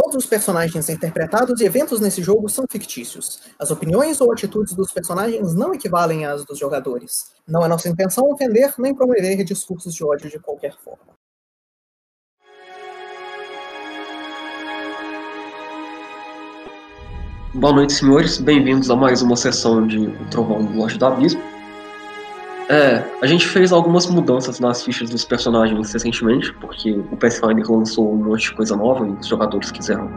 Todos os personagens interpretados e eventos nesse jogo são fictícios. As opiniões ou atitudes dos personagens não equivalem às dos jogadores. Não é nossa intenção ofender nem promover discursos de ódio de qualquer forma. Boa noite, senhores. Bem-vindos a mais uma sessão de O Trovão do Loja do Abismo. É, a gente fez algumas mudanças nas fichas dos personagens recentemente, porque o Pathfinder lançou um monte de coisa nova e os jogadores quiseram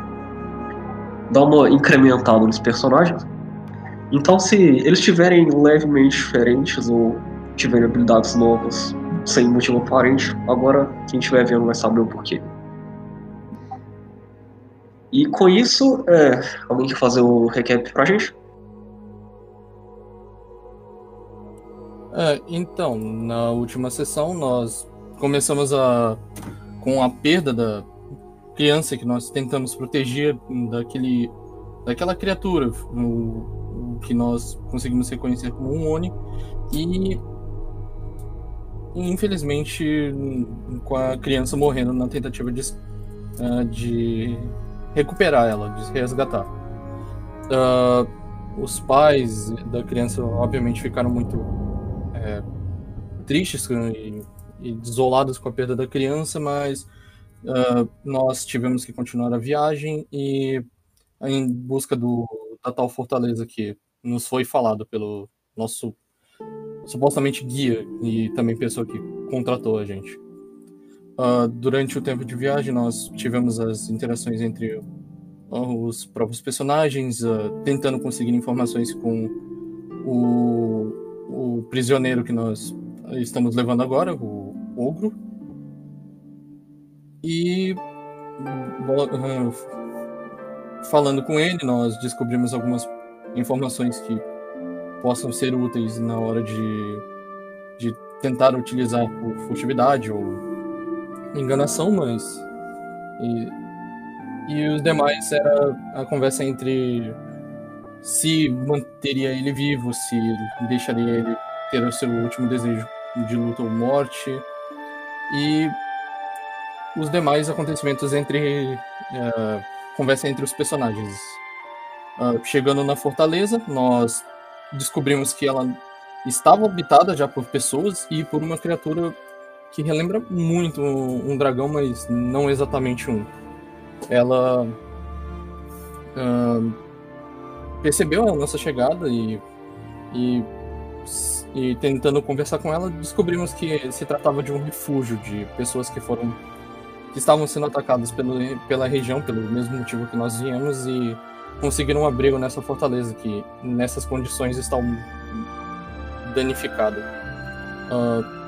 dar uma incrementada nos personagens. Então, se eles estiverem levemente diferentes ou tiverem habilidades novas sem motivo aparente, agora quem estiver vendo vai saber o porquê. E com isso, é, alguém quer fazer o recap pra gente? É, então, na última sessão nós começamos a com a perda da criança que nós tentamos proteger daquele daquela criatura, o, o que nós conseguimos reconhecer como um Oni e infelizmente com a criança morrendo na tentativa de, uh, de recuperar ela, de resgatar. Uh, os pais da criança, obviamente, ficaram muito é, tristes e, e, desolados com a perda da criança, mas uh, nós tivemos que continuar a viagem e em busca do, da tal fortaleza que nos foi falado pelo nosso supostamente guia e também pessoa que contratou a gente. Uh, durante o tempo de viagem, nós tivemos as interações entre uh, os próprios personagens, uh, tentando conseguir informações com o, o prisioneiro que nós estamos levando agora, o Ogro. E falando com ele, nós descobrimos algumas informações que possam ser úteis na hora de, de tentar utilizar por furtividade ou enganação, mas. E, e os demais era a conversa entre se manteria ele vivo, se deixaria ele ter o seu último desejo de luta ou morte. E os demais acontecimentos entre. Uh, conversa entre os personagens. Uh, chegando na fortaleza, nós descobrimos que ela estava habitada já por pessoas e por uma criatura que relembra muito um dragão, mas não exatamente um. Ela uh, percebeu a nossa chegada e, e, e, tentando conversar com ela, descobrimos que se tratava de um refúgio de pessoas que foram que estavam sendo atacadas pelo, pela região pelo mesmo motivo que nós viemos e conseguiram um abrigo nessa fortaleza que nessas condições está danificada. Uh,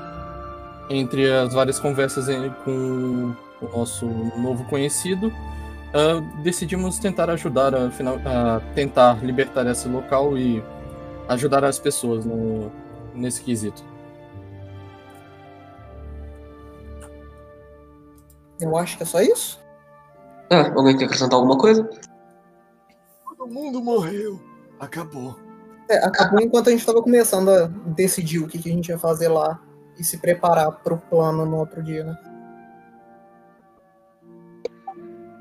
entre as várias conversas com o nosso novo conhecido, uh, decidimos tentar ajudar a, a, tentar libertar esse local e ajudar as pessoas no, nesse quesito. Eu acho que é só isso. É, alguém quer acrescentar alguma coisa? Todo mundo morreu. Acabou. É, acabou enquanto a gente estava começando a decidir o que, que a gente ia fazer lá e se preparar para o plano no outro dia, né?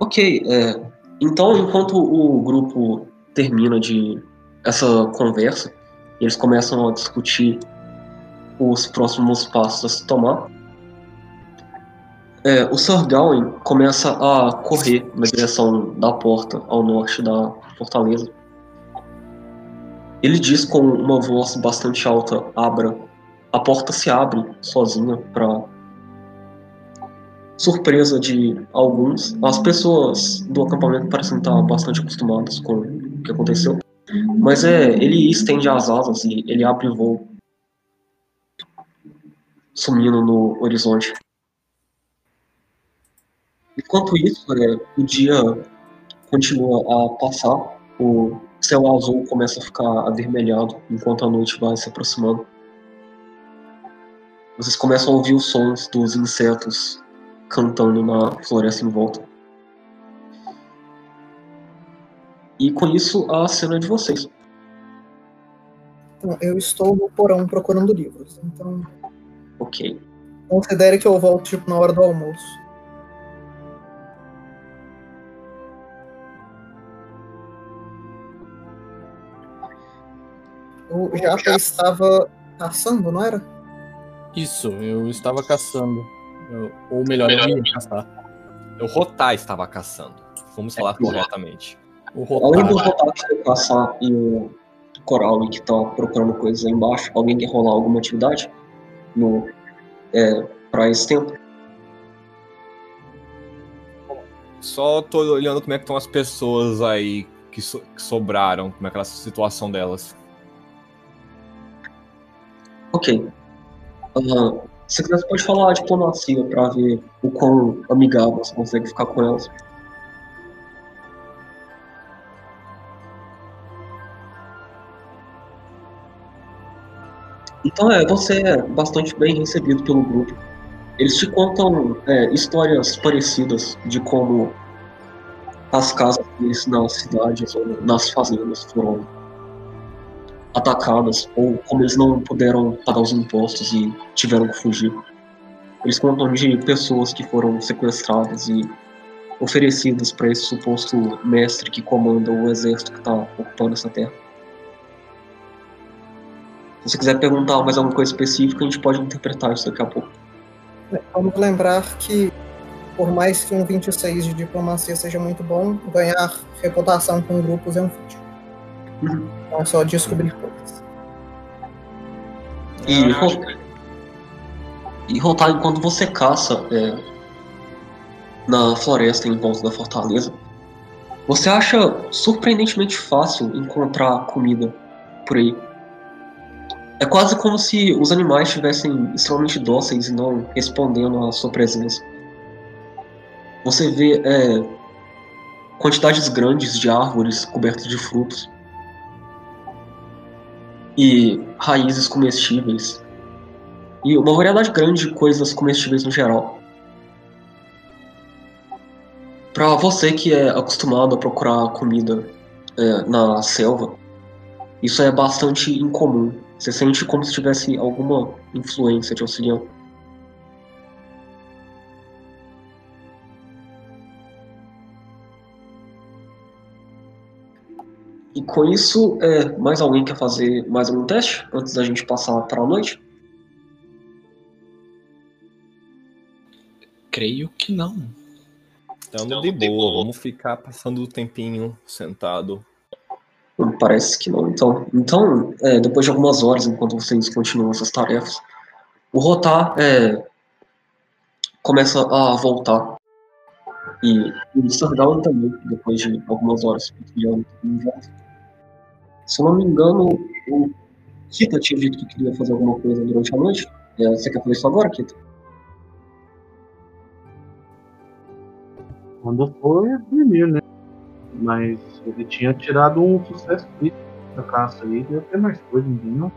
Ok, é, então enquanto o grupo termina de essa conversa, eles começam a discutir os próximos passos a se tomar. É, o Sir Gawain começa a correr na direção da porta ao norte da fortaleza. Ele diz com uma voz bastante alta: Abra a porta se abre sozinha para surpresa de alguns. As pessoas do acampamento parecem estar bastante acostumadas com o que aconteceu. Mas é, ele estende as asas e ele abre voo, sumindo no horizonte. Enquanto isso, é, o dia continua a passar, o céu azul começa a ficar avermelhado enquanto a noite vai se aproximando. Vocês começam a ouvir os sons dos insetos cantando na floresta em volta. E com isso, a cena é de vocês. Então, eu estou no porão procurando livros, então. Ok. Considere que eu volto tipo, na hora do almoço. O Japa estava caçando, não era? Isso, eu estava caçando. Ou melhor, eu ia caçar. O Rotar estava caçando. Vamos falar corretamente. O Além do Rotar. Que foi caçar e o Coral que tá procurando coisas aí embaixo, alguém quer rolar alguma atividade no, é, pra esse tempo? Só tô olhando como é que estão as pessoas aí que, so- que sobraram, como é que é a situação delas. Ok. Ah, se quiser, você pode falar a diplomacia pra ver o quão amigável você consegue ficar com elas. Então é, você é bastante bem recebido pelo grupo. Eles te contam é, histórias parecidas de como as casas deles nas cidades ou nas fazendas foram atacadas ou como eles não puderam pagar os impostos e tiveram que fugir. Eles contam de pessoas que foram sequestradas e oferecidas para esse suposto mestre que comanda o exército que está ocupando essa terra. Se você quiser perguntar mais alguma coisa específica, a gente pode interpretar isso daqui a pouco. Vamos lembrar que, por mais que um 26 de diplomacia seja muito bom, ganhar reputação com grupos é um feat. Uhum. Não é só descobrir coisas. E, ro- e rotar enquanto você caça é, na floresta em volta da fortaleza, você acha surpreendentemente fácil encontrar comida por aí. É quase como se os animais estivessem extremamente dóceis e não respondendo à sua presença. Você vê é, quantidades grandes de árvores cobertas de frutos e raízes comestíveis e uma variedade grande de coisas comestíveis no geral. Para você que é acostumado a procurar comida é, na selva, isso é bastante incomum. Você sente como se tivesse alguma influência te auxiliando. E com isso, é, mais alguém quer fazer mais algum teste antes da gente passar para a noite? Creio que não. Estamos de boa, vamos ficar passando o tempinho sentado. Parece que não. Então, então é, depois de algumas horas, enquanto vocês continuam essas tarefas, o Rotar é, começa a voltar. E o Sardown também, depois de algumas horas. em volta. Se eu não me engano, o Kita tinha dito que queria fazer alguma coisa durante a noite. É, você quer fazer isso agora, Kita? Quando for dormir, né? Mas ele tinha tirado um sucesso crítico da caça aí, deve ter mais coisa, entendeu?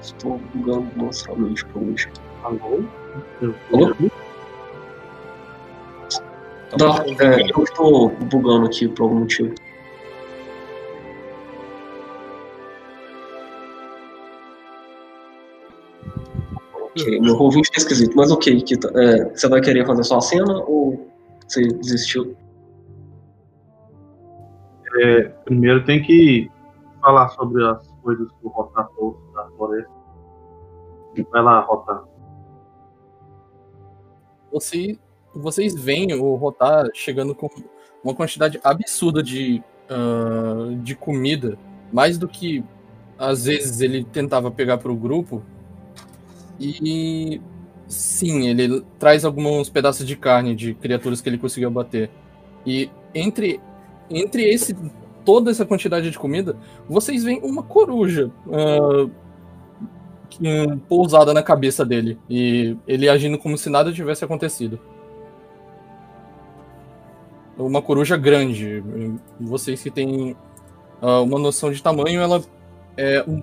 Estou bugando monstruosamente por último. Alô? Eu- Alô? Tá, ouvindo. é, eu estou bugando aqui por algum motivo. Ok, meu ouvinte é esquisito, mas ok, Kita, é, você vai querer fazer só a cena ou você desistiu? É, primeiro tem que falar sobre as coisas que o Rotar trouxe da floresta. Vai lá, Rotar. Você, vocês veem o Rotar chegando com uma quantidade absurda de, ah, de comida, mais do que às vezes ele tentava pegar para o grupo. E sim, ele traz alguns pedaços de carne de criaturas que ele conseguiu abater. E entre, entre esse toda essa quantidade de comida, vocês veem uma coruja um, pousada na cabeça dele. E ele agindo como se nada tivesse acontecido. Uma coruja grande. Vocês que têm ah, uma noção de tamanho, ela é um,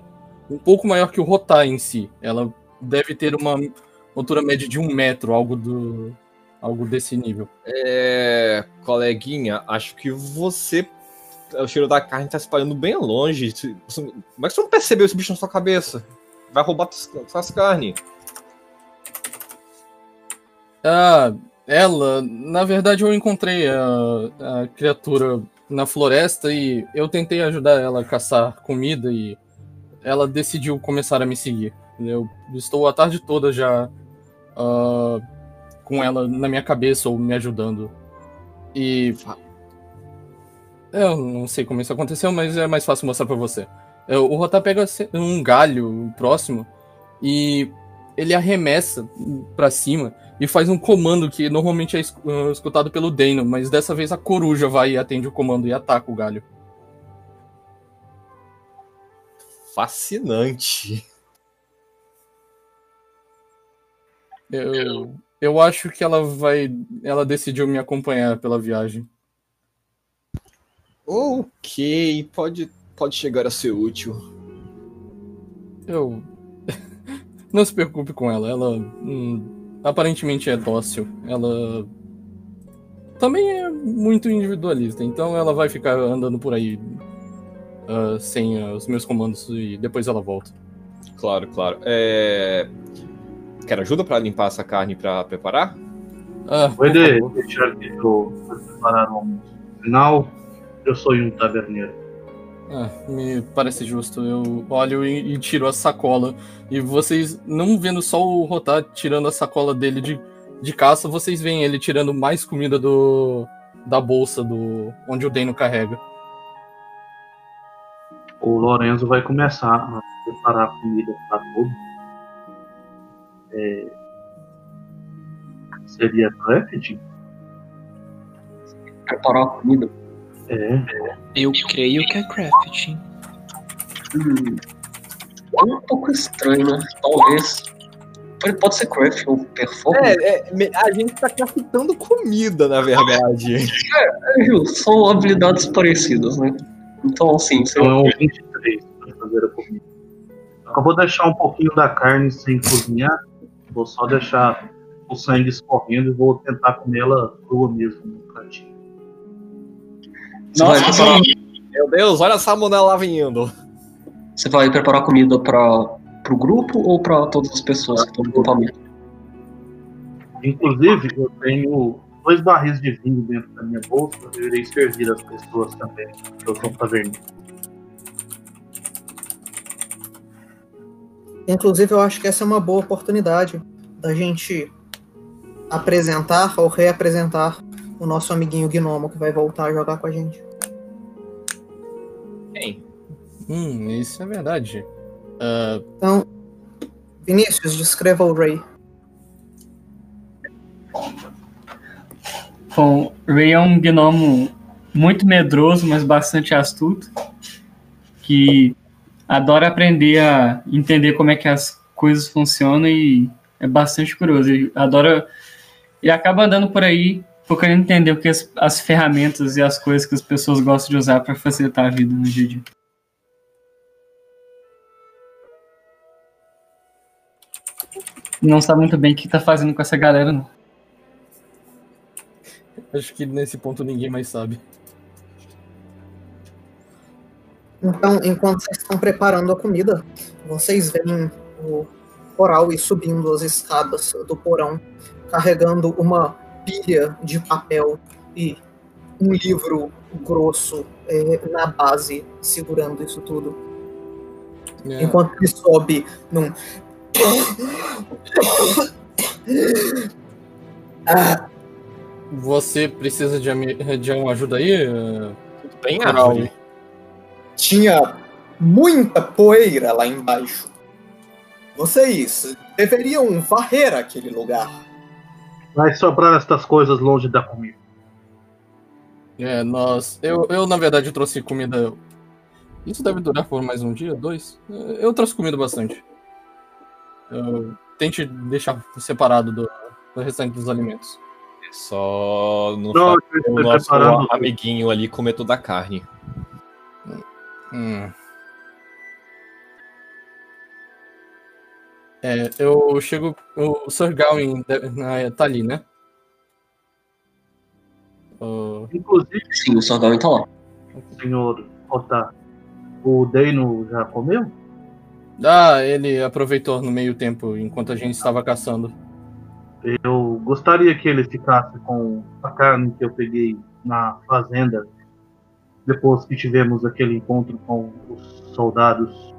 um pouco maior que o Rotar em si. Ela deve ter uma altura média de um metro, algo do. algo desse nível. É, coleguinha, acho que você. O cheiro da carne tá espalhando bem longe. Como é que você não percebeu esse bicho na sua cabeça? Vai roubar suas carnes. Ah, ela, na verdade eu encontrei a, a criatura na floresta e eu tentei ajudar ela a caçar comida e ela decidiu começar a me seguir. Eu estou a tarde toda já uh, com ela na minha cabeça ou me ajudando. E. Eu não sei como isso aconteceu, mas é mais fácil mostrar para você. O Rotá pega um galho próximo e ele arremessa para cima e faz um comando que normalmente é uh, escutado pelo Dano, mas dessa vez a coruja vai e atende o comando e ataca o galho. Fascinante. Eu, eu acho que ela vai. Ela decidiu me acompanhar pela viagem. Ok, pode, pode chegar a ser útil. Eu. Não se preocupe com ela, ela. Hum, aparentemente é dócil. Ela também é muito individualista, então ela vai ficar andando por aí uh, sem uh, os meus comandos e depois ela volta. Claro, claro. É... Quer ajuda para limpar essa carne para preparar? Ah, Pode deixar que eu preparar o almoço. Afinal, eu sou um taverneiro. Ah, me parece justo. Eu olho e, e, tiro a sacola. E vocês, não vendo só o Rotar tirando a sacola dele de, de caça, vocês veem ele tirando mais comida do da bolsa do onde o Deno carrega. O Lorenzo vai começar a preparar comida para todos. É... Seria crafting? Preparar a comida é. Eu creio que é crafting. Hum, é um pouco estranho, né? Talvez. Pode ser craft ou performance. É, é, a gente tá craftando comida, na verdade. é, é, são habilidades parecidas, né? Então, assim. Você... Então, 23 para fazer a comida. Eu vou deixar um pouquinho da carne sem cozinhar. Vou só deixar o sangue escorrendo e vou tentar comer ela crua mesmo. Nossa, preparar... Meu Deus, olha a salmonela lá vindo. Você vai preparar comida para o grupo ou para todas as pessoas que estão no acampamento? Inclusive, eu tenho dois barris de vinho dentro da minha bolsa. Eu irei servir as pessoas também, que eu sou taverneiro. Inclusive, eu acho que essa é uma boa oportunidade da gente apresentar ou reapresentar o nosso amiguinho Gnomo que vai voltar a jogar com a gente. Hum, isso é verdade. Uh... Então, Vinícius, descreva o Ray. Bom, Ray é um gnomo muito medroso, mas bastante astuto, que adora aprender a entender como é que as coisas funcionam e é bastante curioso. Ele adora. Ele acaba andando por aí procurando entender o que as, as ferramentas e as coisas que as pessoas gostam de usar para facilitar a vida no dia a dia. Não sabe muito bem o que está fazendo com essa galera, não. Acho que nesse ponto ninguém mais sabe. Então, enquanto vocês estão preparando a comida, vocês veem o coral ir subindo as escadas do porão, carregando uma pilha de papel e um livro grosso é, na base segurando isso tudo. É. Enquanto ele sobe num. Ah. Você precisa de, de uma ajuda aí? Tudo bem, Árvore? Tinha muita poeira lá embaixo. Vocês deveriam varrer aquele lugar. Vai sobrar estas coisas longe da comida. É, nós. Eu, eu na verdade, trouxe comida. Isso deve durar por mais um dia, dois? Eu trouxe comida bastante. Eu... Tente deixar separado do, do restante dos alimentos. Só no não, o nosso amiguinho ali comer toda a carne. Hum. É, eu chego. O Sir Gawain tá ali, né? Uh... Inclusive. Sim, o Sir Gawain tá lá. Senhor Otá, o Deino já comeu? Ah, ele aproveitou no meio tempo enquanto a gente estava caçando. Eu gostaria que ele ficasse com a carne que eu peguei na fazenda depois que tivemos aquele encontro com os soldados,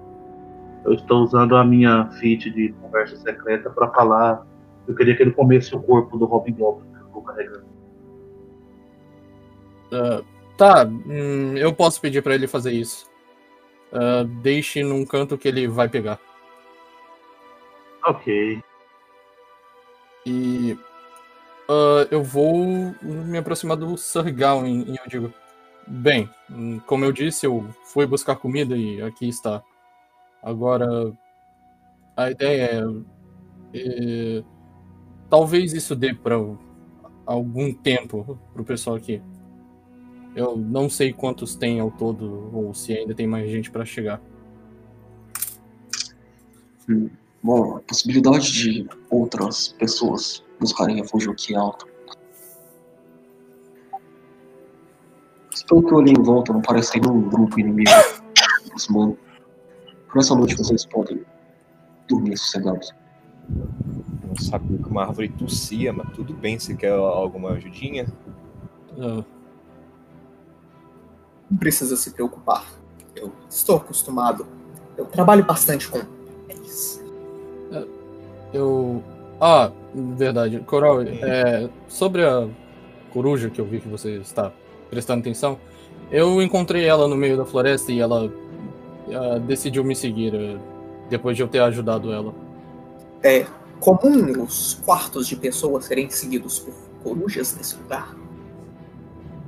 eu estou usando a minha feat de conversa secreta para falar. Eu queria que ele comesse o corpo do Robin Goblin que eu estou carregando. Ah, tá, hum, eu posso pedir pra ele fazer isso. Ah, deixe num canto que ele vai pegar. Ok. E ah, eu vou me aproximar do Gawain e eu digo: Bem, como eu disse, eu fui buscar comida e aqui está. Agora, a ideia é. é, talvez isso dê para algum tempo pro pessoal aqui. Eu não sei quantos tem ao todo ou se ainda tem mais gente para chegar. Hum, Bom, a possibilidade de outras pessoas buscarem refúgio aqui é alta. Pelo que eu olhei em volta, não parece ter nenhum grupo inimigo aproximando. Por essa noite vocês podem dormir sossegados. Não sabia que uma árvore tossia, mas tudo bem. Você quer alguma ajudinha? Ah, Não precisa se preocupar. Eu estou acostumado. Eu trabalho bastante com eles. eu. Ah, verdade. Coral, é, sobre a coruja que eu vi que você está prestando atenção, eu encontrei ela no meio da floresta e ela ah, decidiu me seguir ah, depois de eu ter ajudado ela. É comum os quartos de pessoas serem seguidos por corujas nesse lugar.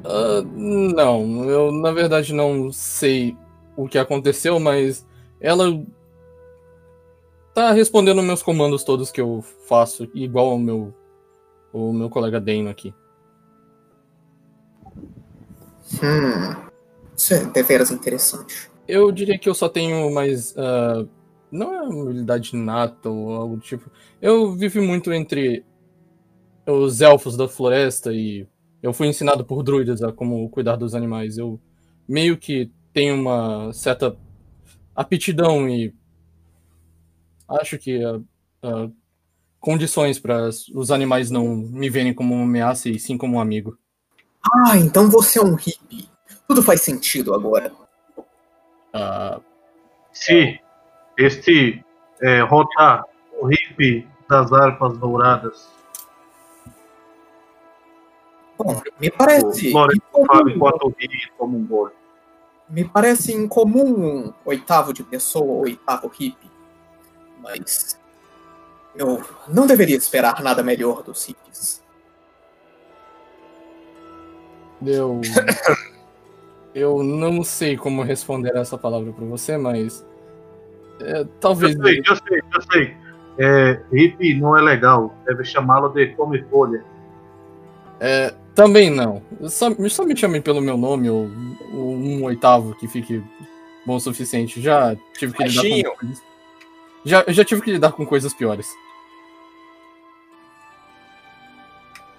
Ah, não, eu na verdade não sei o que aconteceu, mas ela tá respondendo meus comandos todos que eu faço, igual ao meu o meu colega Dano aqui. Hum. Isso é deveras interessante. Eu diria que eu só tenho mais. ah, não é uma habilidade nata ou algo do tipo. Eu vivi muito entre os elfos da floresta e eu fui ensinado por druidas a como cuidar dos animais. Eu meio que tenho uma certa aptidão e acho que ah, ah, condições para os animais não me verem como uma ameaça e sim como um amigo. Ah, então você é um hippie. Tudo faz sentido agora. Ah, Se este é, Rota, o hippie das harpas douradas, Bom, me parece. o Lourenço incomum- Fábio enquanto ri e toma um gole. Me parece incomum um oitavo de pessoa ou oitavo hippie. Mas. Eu não deveria esperar nada melhor dos hippies. Eu. Eu não sei como responder essa palavra para você, mas. é, talvez. Eu sei, eu sei, eu sei. É, hippie não é legal, deve chamá-lo de come folha. É, também não. Só, só me chame pelo meu nome, ou, ou um oitavo que fique bom o suficiente. Já tive que lidar Baixinho. com coisas. Já, já tive que lidar com coisas piores.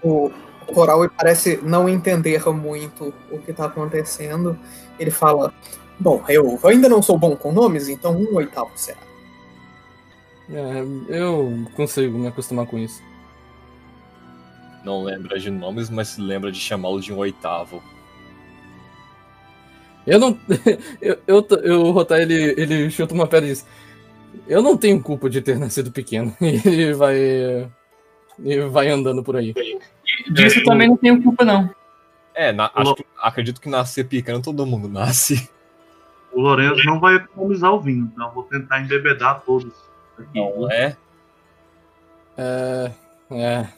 O Coral parece não entender muito o que está acontecendo. Ele fala: Bom, eu ainda não sou bom com nomes, então um oitavo será. É, eu consigo me acostumar com isso. Não lembra de nomes, mas se lembra de chamá-lo de um oitavo. Eu não. Eu, eu, eu, o Rotar, ele, ele chuta uma pedra e diz: Eu não tenho culpa de ter nascido pequeno. E ele vai. E vai andando por aí. Disso eu também não tenho culpa, não. É, na- acho que- acredito que nascer pequeno todo mundo nasce. O Lourenço não vai economizar o vinho, então eu vou tentar embebedar todos. Aqui. Não é? É. É.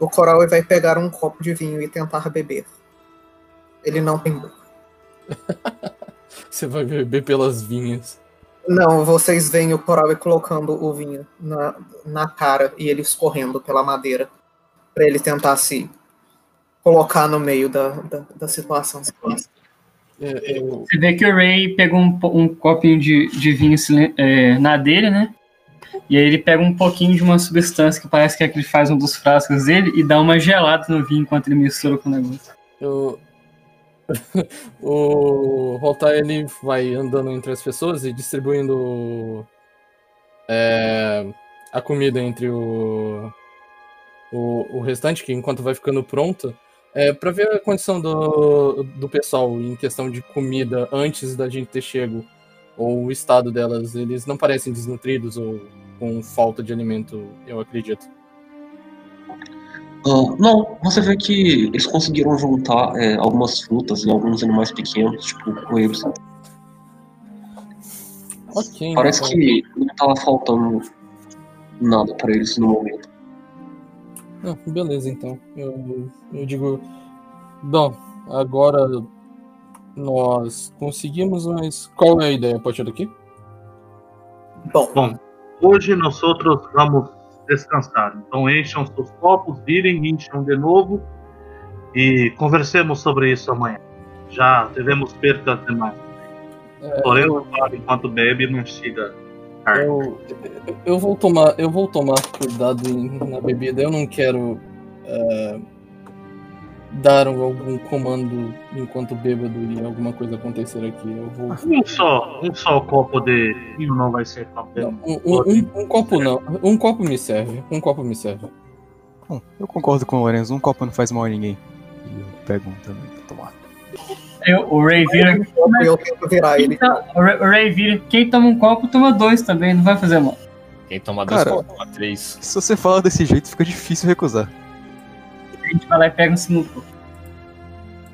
O Coral vai pegar um copo de vinho e tentar beber. Ele não tem boca. Você vai beber pelas vinhas. Não, vocês veem o Coral colocando o vinho na, na cara e ele escorrendo pela madeira. Pra ele tentar se colocar no meio da, da, da situação. É, eu- Você vê que o Ray pegou um, um copinho de, de vinho é, na dele, né? E aí ele pega um pouquinho de uma substância que parece que é que ele faz um dos frascos dele e dá uma gelada no vinho enquanto ele mistura com o negócio. eu- o Rotar ele vai andando entre as pessoas e distribuindo é, a comida entre o, o, o restante, que enquanto vai ficando pronta, É, pra ver a condição do, do pessoal em questão de comida antes da gente ter chego, ou o estado delas, eles não parecem desnutridos ou com falta de alimento, eu acredito. Ah, não, você vê que eles conseguiram juntar é, algumas frutas e alguns animais pequenos, tipo coelhos. Ok. Parece então. que não tava faltando nada pra eles no momento. Ah, beleza, então. Eu, eu digo. Bom, agora nós conseguimos, mas qual é a ideia? Pode ser daqui? Bom, Bom, hoje nós outros vamos descansar. Então encham seus copos, virem, encham de novo e conversemos sobre isso amanhã. Já tivemos percas demais. É, Porém, fala enquanto bebe e mastiga carne. Eu, eu- eu vou tomar, eu vou tomar cuidado em- na bebida. Eu não quero é, dar algum comando enquanto bêbado e alguma coisa acontecer aqui. Eu vou. Um só, um só copo de vinho não vai ser Não, papel. um, um- um- um copo não. Um copo me serve. Um copo me serve. Bom, eu concordo com o Lorenzo, um copo não faz mal a ninguém. E eu pego um também pra tomar. Eu, o Ray vira. eu tento virar ele. Então, o Ray, o Ray vira. Quem toma um copo, toma dois também, não vai fazer mal. Quem toma dois, Cara. toma três. Se você fala desse jeito, fica difícil recusar. A gente vai lá e pega um sinuco.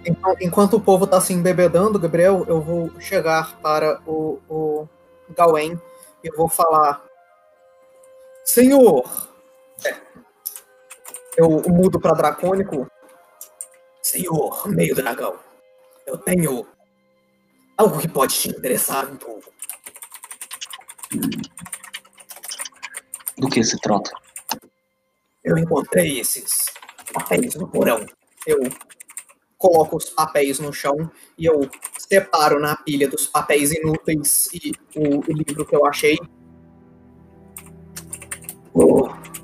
Então, enquanto o povo tá se embebedando, Gabriel, eu vou chegar para o, o Gawain e vou falar: Senhor! É. Eu mudo para dracônico. Senhor, meio dragão, eu tenho algo que pode te interessar um pouco. Do que se trata? Eu encontrei esses papéis no porão. Eu coloco os papéis no chão e eu separo na pilha dos papéis inúteis e o, o livro que eu achei.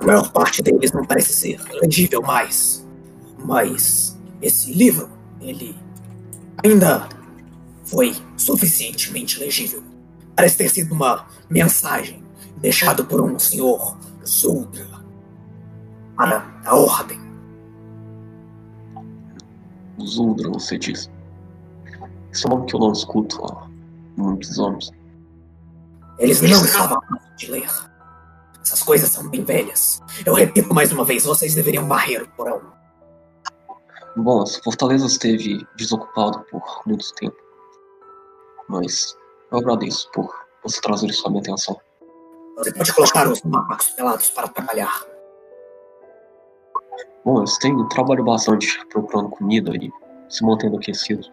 A maior parte deles não parece ser legível mais. Mas esse livro, ele ainda foi suficientemente legível. Parece ter sido uma mensagem deixada por um senhor Zuldra para a ordem. Zuldra, você diz. Esse é um nome que eu não escuto há muitos anos. Eles não estavam de ler. Essas coisas são bem velhas. Eu repito mais uma vez, vocês deveriam varrer o porão. Bom, essa fortaleza esteve desocupada por muito tempo. Mas eu agradeço por você trazer isso à minha atenção. Você pode colocar os macacos pelados para trabalhar. Bom, eles têm trabalho bastante procurando comida e se mantendo aquecidos.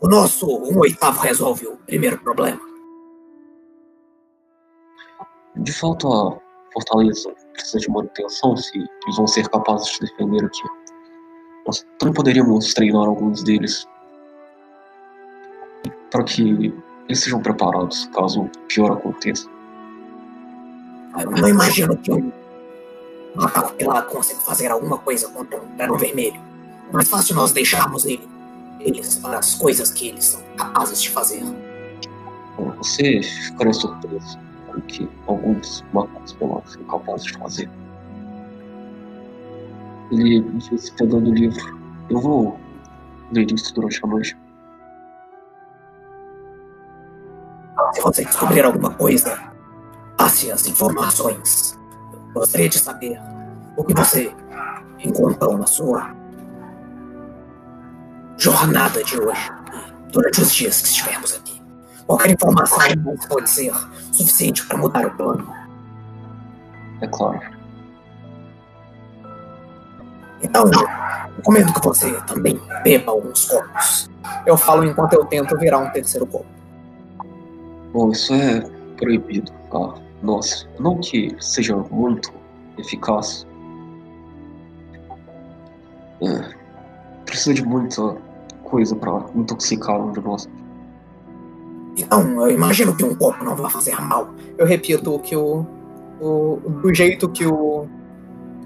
O nosso um oitavo resolve o primeiro problema. De fato, a fortaleza precisa de manutenção se eles vão ser capazes de defender aqui. Nós também poderíamos treinar alguns deles para que eles sejam preparados caso o pior aconteça. Eu não imagino que um macaco pelado consiga fazer alguma coisa contra um dragão vermelho. É mais fácil nós deixarmos ele, eles para as coisas que eles são capazes de fazer. Você ficaria surpreso com o que alguns macacos pelados são capazes de fazer. Ele disse pegando o livro. Eu vou ler isso durante a noite. Se você descobrir alguma coisa, passe as informações. Gostaria de saber o que você encontrou na sua jornada de hoje durante os dias que estivermos aqui. Qualquer informação pode ser suficiente para mudar o plano. É claro. Então, recomendo que você também beba alguns copos. Eu falo enquanto eu tento virar um terceiro copo. Bom, isso é proibido, tá? Nossa, não que seja muito eficaz. É, precisa de muita coisa para intoxicar um de nós. Então, eu imagino que um copo não vai fazer mal. Eu repito o que o, o. do jeito que o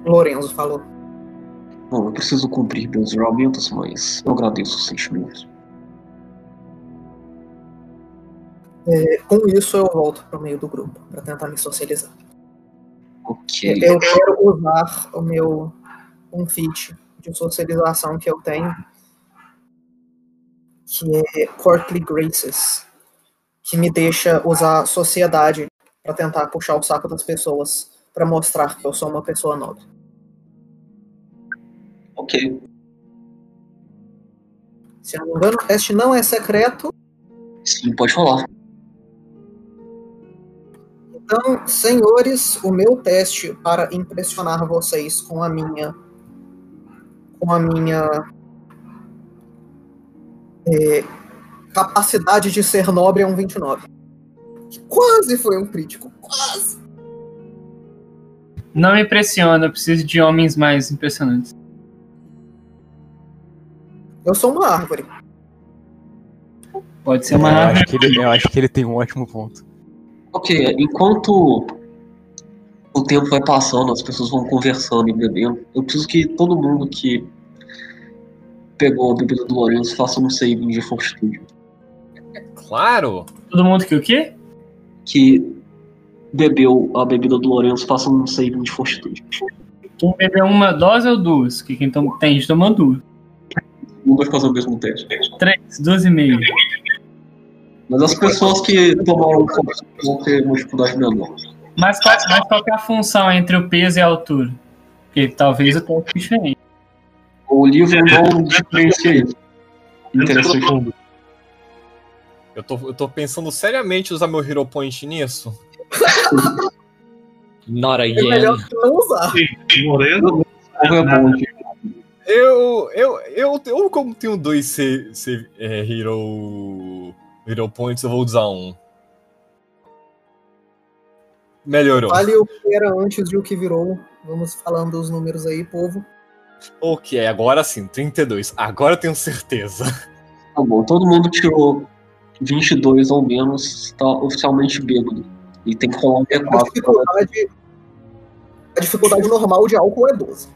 Lorenzo falou. Bom, eu preciso cumprir meus juramentos, mas eu agradeço os sentimentos. É, com isso, eu volto para o meio do grupo, para tentar me socializar. Ok. Eu quero usar o meu um feat de socialização que eu tenho, que é Courtly Graces, que me deixa usar sociedade para tentar puxar o saco das pessoas, para mostrar que eu sou uma pessoa nobre. Ok. Se eu não me engano, o teste não é secreto, Sim, pode falar. Então, senhores, o meu teste para impressionar vocês com a minha com a minha é, capacidade de ser nobre é um 29. Que Quase foi um crítico, quase. Não me impressiona, eu preciso de homens mais impressionantes. Eu sou uma árvore. Pode ser Eu uma árvore. acho, que ele, eu acho que ele tem um ótimo ponto. Ok, enquanto o tempo vai passando, as pessoas vão conversando e bebendo, eu preciso que todo mundo que pegou a bebida do Lourenço faça um saving de fortitude. Claro! Todo mundo que o quê? Que bebeu a bebida do Lourenço faça um saving de fortitude. Quem bebeu uma dose ou duas? Que quem tom- tem gente tomou duas. Um vai fazer o mesmo teste. Três, duas e meio. Mas as pessoas que tomaram vão ter uma dificuldade menor. Mas qual, mas qual que é a função entre o peso e a altura? Porque talvez o teste fique diferente. O livro não diferencia isso. Interessante. Eu tô, eu tô pensando seriamente em usar meu Hero Point nisso. Not É again. melhor não usar. Moreno, É bom. Eu, eu, eu, eu como tenho dois C, C- é, Hero, Hero Points, eu vou usar um. Melhorou. Vale o que era antes de o que virou. Vamos falando os números aí, povo. Ok, agora sim, 32. Agora eu tenho certeza. Tá bom, todo mundo tirou 22 ou menos, está oficialmente bêbado. E tem que rolar um A D4 dificuldade, a dificuldade normal de álcool é 12.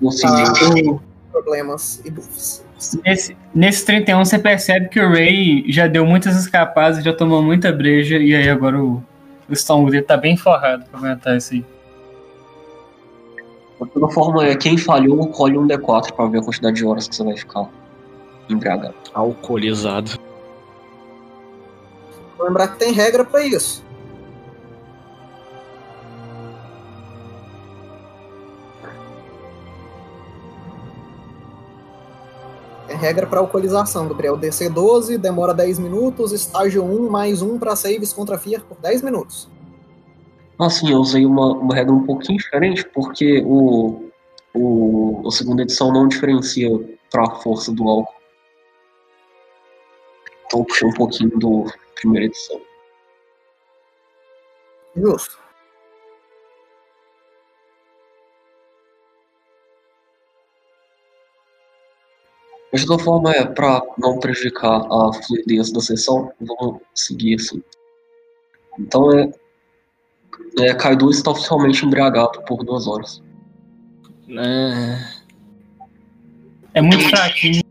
no Ah, seguinte. Problemas e buffs. Nesse, nesse 31 você percebe que o Ray já deu muitas escapadas, já tomou muita breja, e aí agora o, o estômago dele tá bem forrado pra aguentar isso aí. De toda forma, é quem falhou, colhe um D4 pra ver a quantidade de horas que você vai ficar embriagado. Alcoolizado. Vou lembrar que tem regra pra isso. Regra pra alcoolização, Gabriel. DC 12, demora 10 minutos, estágio 1, mais 1 pra saves contra Fear por 10 minutos. Assim, eu usei uma, uma regra um pouquinho diferente, porque o, o, a segunda edição não diferencia pra força do álcool. Então eu puxei um pouquinho do primeira edição. Justo. Mas de toda forma, é pra não prejudicar a fluidez da sessão, vamos seguir assim. Então é. é Kaido está oficialmente embriagado por duas horas. É, É muito fraquinho.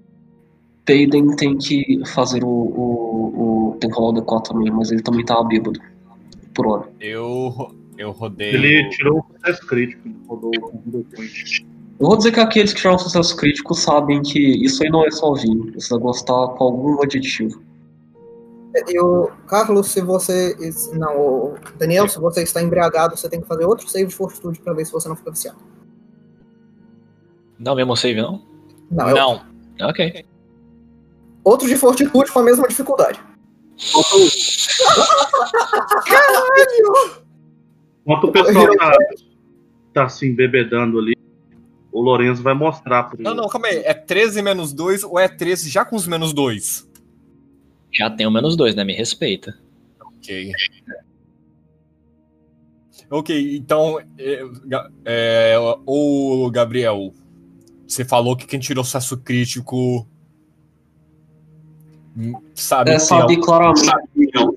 Payden tem que fazer o, o, o. Tem que rolar o D4 também, mas ele também tava bêbado. Por hora. Eu, eu rodei. ele tirou o sucesso crítico, rodou o point. Eu vou dizer que aqueles que tiveram sucesso crítico sabem que isso aí não é só vinho. Tá com algum aditivo. E o Carlos, se você. Não, o Daniel, se você está embriagado, você tem que fazer outro save de fortitude pra ver se você não fica viciado. Não, mesmo save, não? Não, é Não. Ok. outro de fortitude com a mesma dificuldade. Enquanto o pessoal tá, tá assim, bebedando ali, o Lourenço vai mostrar pro. Não, não, calma aí. É 13 menos 2 ou é 13 já com os menos 2? Já tem o menos dois, né? Me respeita. Ok. Ok, então. É, é, o Gabriel, você falou que quem tirou sucesso crítico. hum, Sabe É, que sabe claramente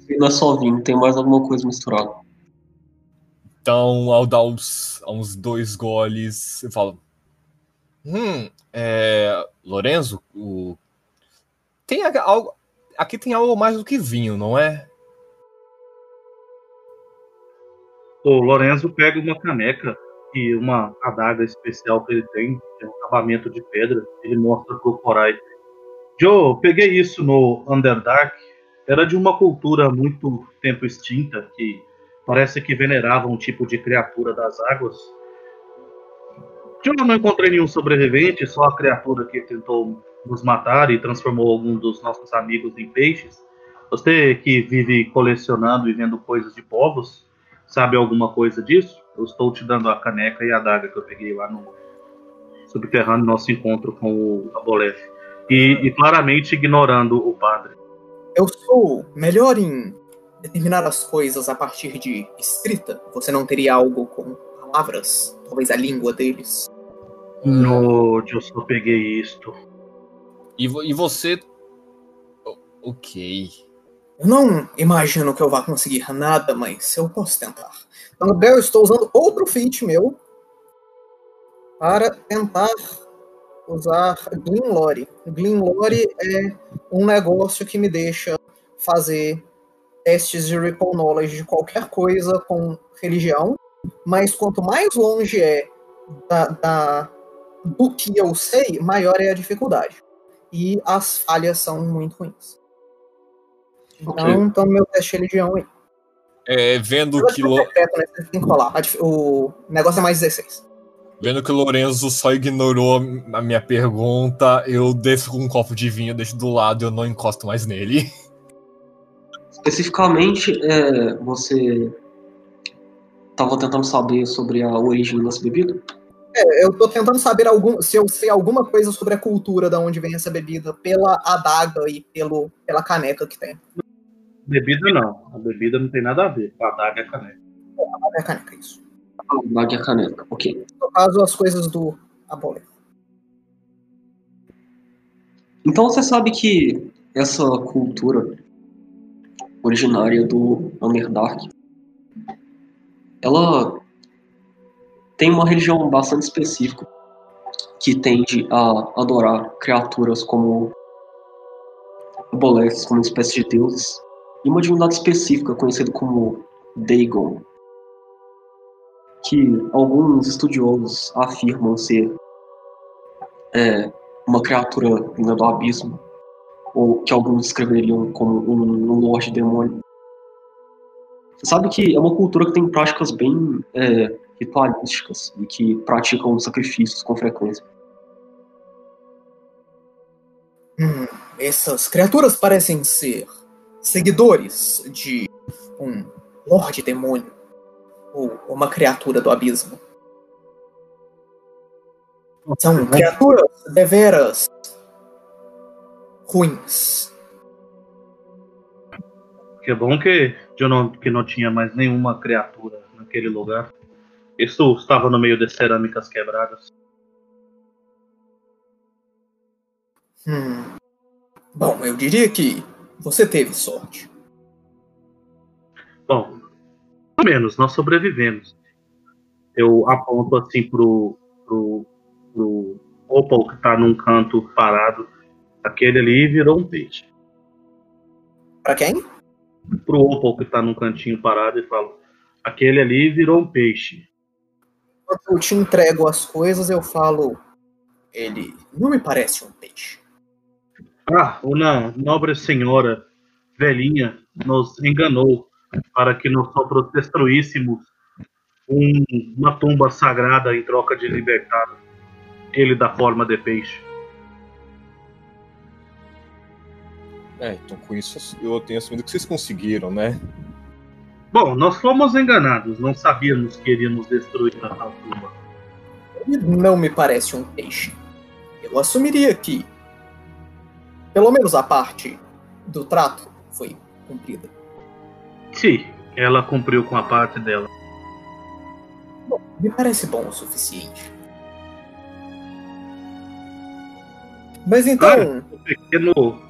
que não é só vinho, tem mais alguma coisa misturada. Então, ao dar uns, uns dois goles, eu falo. Hum, é. Lorenzo, o... tem algo. Aqui tem algo mais do que vinho, não é? O Lourenço pega uma caneca e uma adaga especial que ele tem, que é um acabamento de pedra. Ele mostra pro Korai. Joe, peguei isso no Underdark. Era de uma cultura muito tempo extinta, que parece que venerava um tipo de criatura das águas. Eu não encontrei nenhum sobrevivente, só a criatura que tentou nos matar e transformou algum dos nossos amigos em peixes. Você que vive colecionando e vendo coisas de povos, sabe alguma coisa disso? Eu estou te dando a caneca e a adaga que eu peguei lá no subterrâneo, nosso encontro com o Abolef. E, e claramente ignorando o padre. Eu sou melhor em determinar as coisas a partir de escrita. Você não teria algo com palavras? Talvez a língua deles. No, eu só peguei isto. E, vo- e você. O- Ok. Eu não imagino que eu vá conseguir nada, mas eu posso tentar. Bel, eu estou usando outro feat meu para tentar usar Gleamlore. Gleamlore é um negócio que me deixa fazer testes de recall knowledge de qualquer coisa com religião, mas quanto mais longe é da, da- do que eu sei, maior é a dificuldade. E as falhas são muito ruins. Então, tô no meu teste de religião aí. É, vendo que, Lo- né? Tem que rolar. O negócio é mais 16. vendo que o Lorenzo só ignorou a minha pergunta, eu desço com um copo de vinho, deixo do lado e eu não encosto mais nele. Especificamente, é, você estava tentando saber sobre a origem dessa bebida? É, eu tô tentando saber algum, se eu sei alguma coisa sobre a cultura da onde vem essa bebida pela adaga e pelo, pela caneca que tem. Bebida não. A bebida não tem nada a ver. A adaga é caneca. É a caneca, isso. A daga e a caneta, ok. No caso, as coisas do Abole. Então você sabe que essa cultura originária do Underdark, ela tem uma religião bastante específica que tende a adorar criaturas como Boleths, como uma espécie de deuses, e uma divindade específica conhecida como Dagon, que alguns estudiosos afirmam ser é, uma criatura vinda do abismo, ou que alguns descreveriam como um, um Lorde Demônio. Você sabe que é uma cultura que tem práticas bem é, ritualísticas e que praticam sacrifícios com frequência. Hum, essas criaturas parecem ser seguidores de um Lorde Demônio ou uma criatura do abismo. São criaturas deveras ruins. Que bom que eu não, que não tinha mais nenhuma criatura naquele lugar. Isso estava no meio de cerâmicas quebradas. Hum. Bom, eu diria que você teve sorte. Bom, pelo menos nós sobrevivemos. Eu aponto assim pro, pro, pro Opal que tá num canto parado. Aquele ali virou um peixe. Pra quem? Pro Opal que tá num cantinho parado e falo: aquele ali virou um peixe. Quando eu te entrego as coisas, eu falo. Ele não me parece um peixe. Ah, uma nobre senhora velhinha nos enganou para que nós só destruíssemos um- uma tumba sagrada em troca de libertar ele da forma de peixe. É, então com isso eu tenho assumido que vocês conseguiram, né? Bom, nós fomos enganados, não sabíamos que iríamos destruir a tal tumba. Ele não me parece um peixe. Eu assumiria que, pelo menos a parte do trato foi cumprida. Sim, ela cumpriu com a parte dela. Me parece bom o suficiente. Mas então, O pequeno,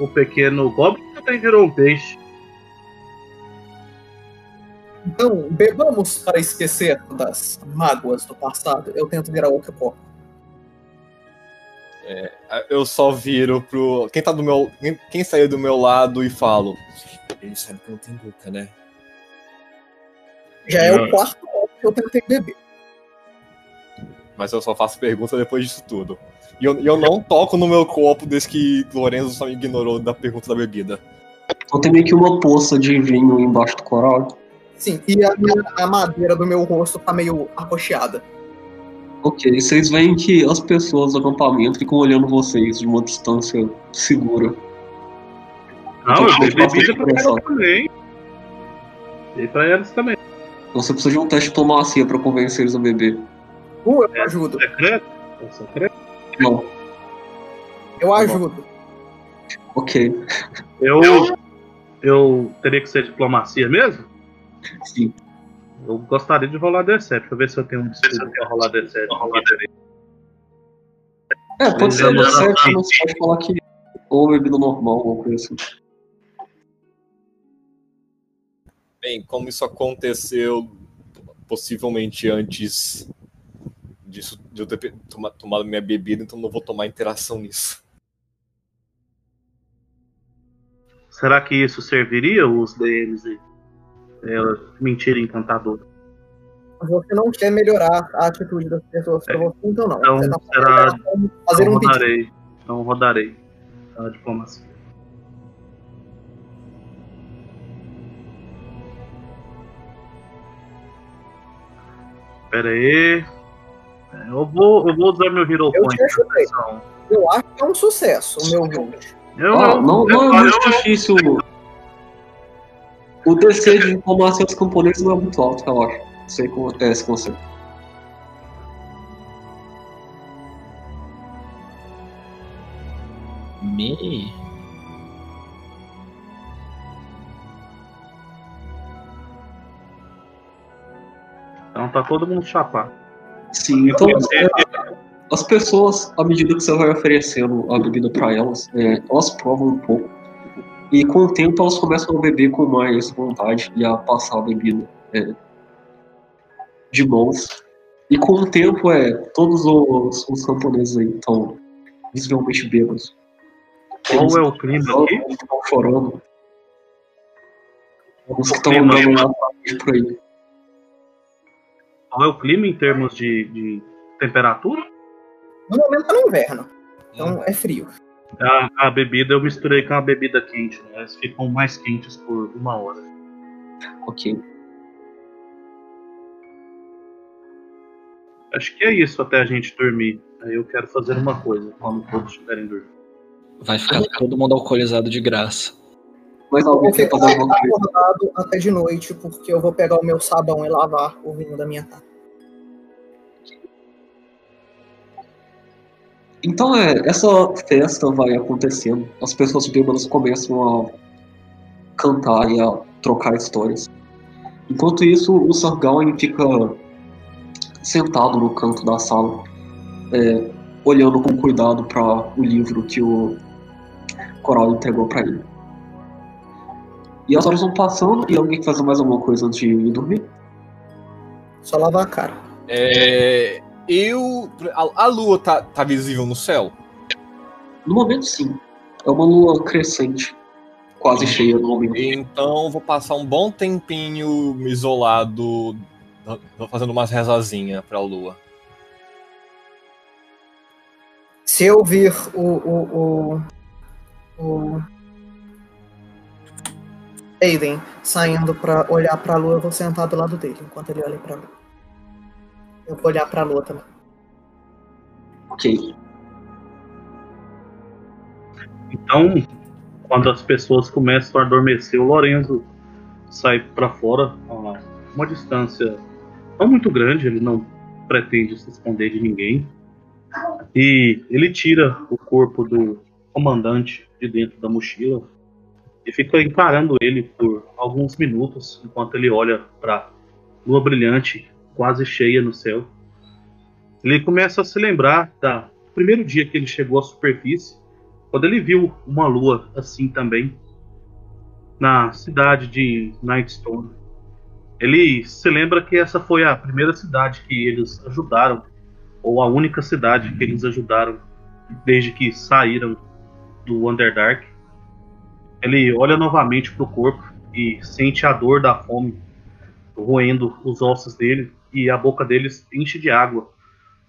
o pequeno Goblin também virou um peixe. então bebamos para esquecer das mágoas do passado. Eu tento virar outro copo. Eu só viro pro. Quem tá do meu. Quem, quem saiu do meu lado e falo. Ele sabe que não tem boca, né? Já é o quarto copo que eu tentei beber. Mas eu só faço pergunta depois disso tudo. E eu, e eu não toco no meu copo desde que Lorenzo só me ignorou da pergunta da bebida. Então tem meio que uma poça de vinho embaixo do coral. Sim, e a, minha- a madeira do meu rosto tá meio arroxeada. Ok, vocês veem que as pessoas do acampamento ficam olhando vocês de uma distância segura. Não, Então, eu dei bebida pra elas também. Dei pra elas também. Então você precisa de um teste de diplomacia pra convencer eles a beber. Uh, eu ajudo. Secreto? É secreto? Não, Eu ajudo. ok. Eu, eu teria que ser diplomacia mesmo? Sim. Eu gostaria de rolar D7. Deixa eu ver se eu tenho um desculpa pra rolar D7. É, pode ser Lembrando certo, que- mas você pode falar que ou bebida normal, alguma coisa assim. Bem, como isso aconteceu possivelmente antes disso, de eu ter toma- tomado minha bebida, então não vou tomar interação nisso. Será que isso serviria os DMs aí? É, mentira encantadora. Você não quer melhorar a atitude das pessoas pra você, então não. Então, você tá será- fazendo fazer então um pedido. rodarei. Então rodarei. A diplomacia. Pera aí. Eu vou, eu vou usar meu Hero Eu Point. Eu acho que é um sucesso o meu round. Eu, não, não é muito difícil. O DC de diplomacia dos camponeses não é muito alto, eu acho. Sei como é esse conceito. Me. Então tá todo mundo chapado. Sim, então é, as pessoas, à medida que você vai oferecendo a bebida pra elas, é, elas provam um pouco. E com o tempo elas começam a beber com mais vontade e a passar a bebida é, de mãos. E com o tempo, é, todos os, os camponeses aí estão visivelmente bêbados. Qual é o clima aqui? Estão chorando. Os que estão andando lá pra frente por aí. Qual é o clima em termos de, de temperatura? No momento tá no inverno. Então é frio. A, a bebida eu misturei com a bebida quente, né? Elas ficam mais quentes por uma hora. Ok. Acho que é isso até a gente dormir. Aí eu quero fazer uma coisa quando todos estiverem dormindo. Vai ficar todo mundo alcoolizado de graça. Mas Eu alguém coisa? acordado até de noite, porque eu vou pegar o meu sabão e lavar o vinho da minha taça. Então é, essa festa vai acontecendo, as pessoas bêbadas começam a cantar e a trocar histórias. Enquanto isso, o Sargain fica sentado no canto da sala, é, olhando com cuidado para o livro que o Coral entregou para ele. E as horas vão passando e alguém quer fazer mais alguma coisa antes de ir dormir? Só lavar a cara. É, eu. A, a lua tá, tá visível no céu? No momento, sim. É uma lua crescente, quase cheia no momento. Então vou passar um bom tempinho isolado, fazendo umas rezazinhas pra lua. Se eu vir o. o, o, o Aiden saindo pra olhar pra lua, eu vou sentar do lado dele enquanto ele olha pra lua. Eu vou olhar pra lua também. Ok. Então, quando as pessoas começam a adormecer, o Lorenzo sai para fora a uma distância não muito grande, ele não pretende se esconder de ninguém. E ele tira o corpo do comandante de dentro da mochila e fica encarando ele por alguns minutos enquanto ele olha para lua brilhante quase cheia no céu. Ele começa a se lembrar da primeiro dia que ele chegou à superfície quando ele viu uma lua assim também na cidade de Nightstone, ele se lembra que essa foi a primeira cidade que eles ajudaram, ou a única cidade que eles ajudaram desde que saíram do Underdark. Ele olha novamente para o corpo e sente a dor da fome roendo os ossos dele e a boca deles enche de água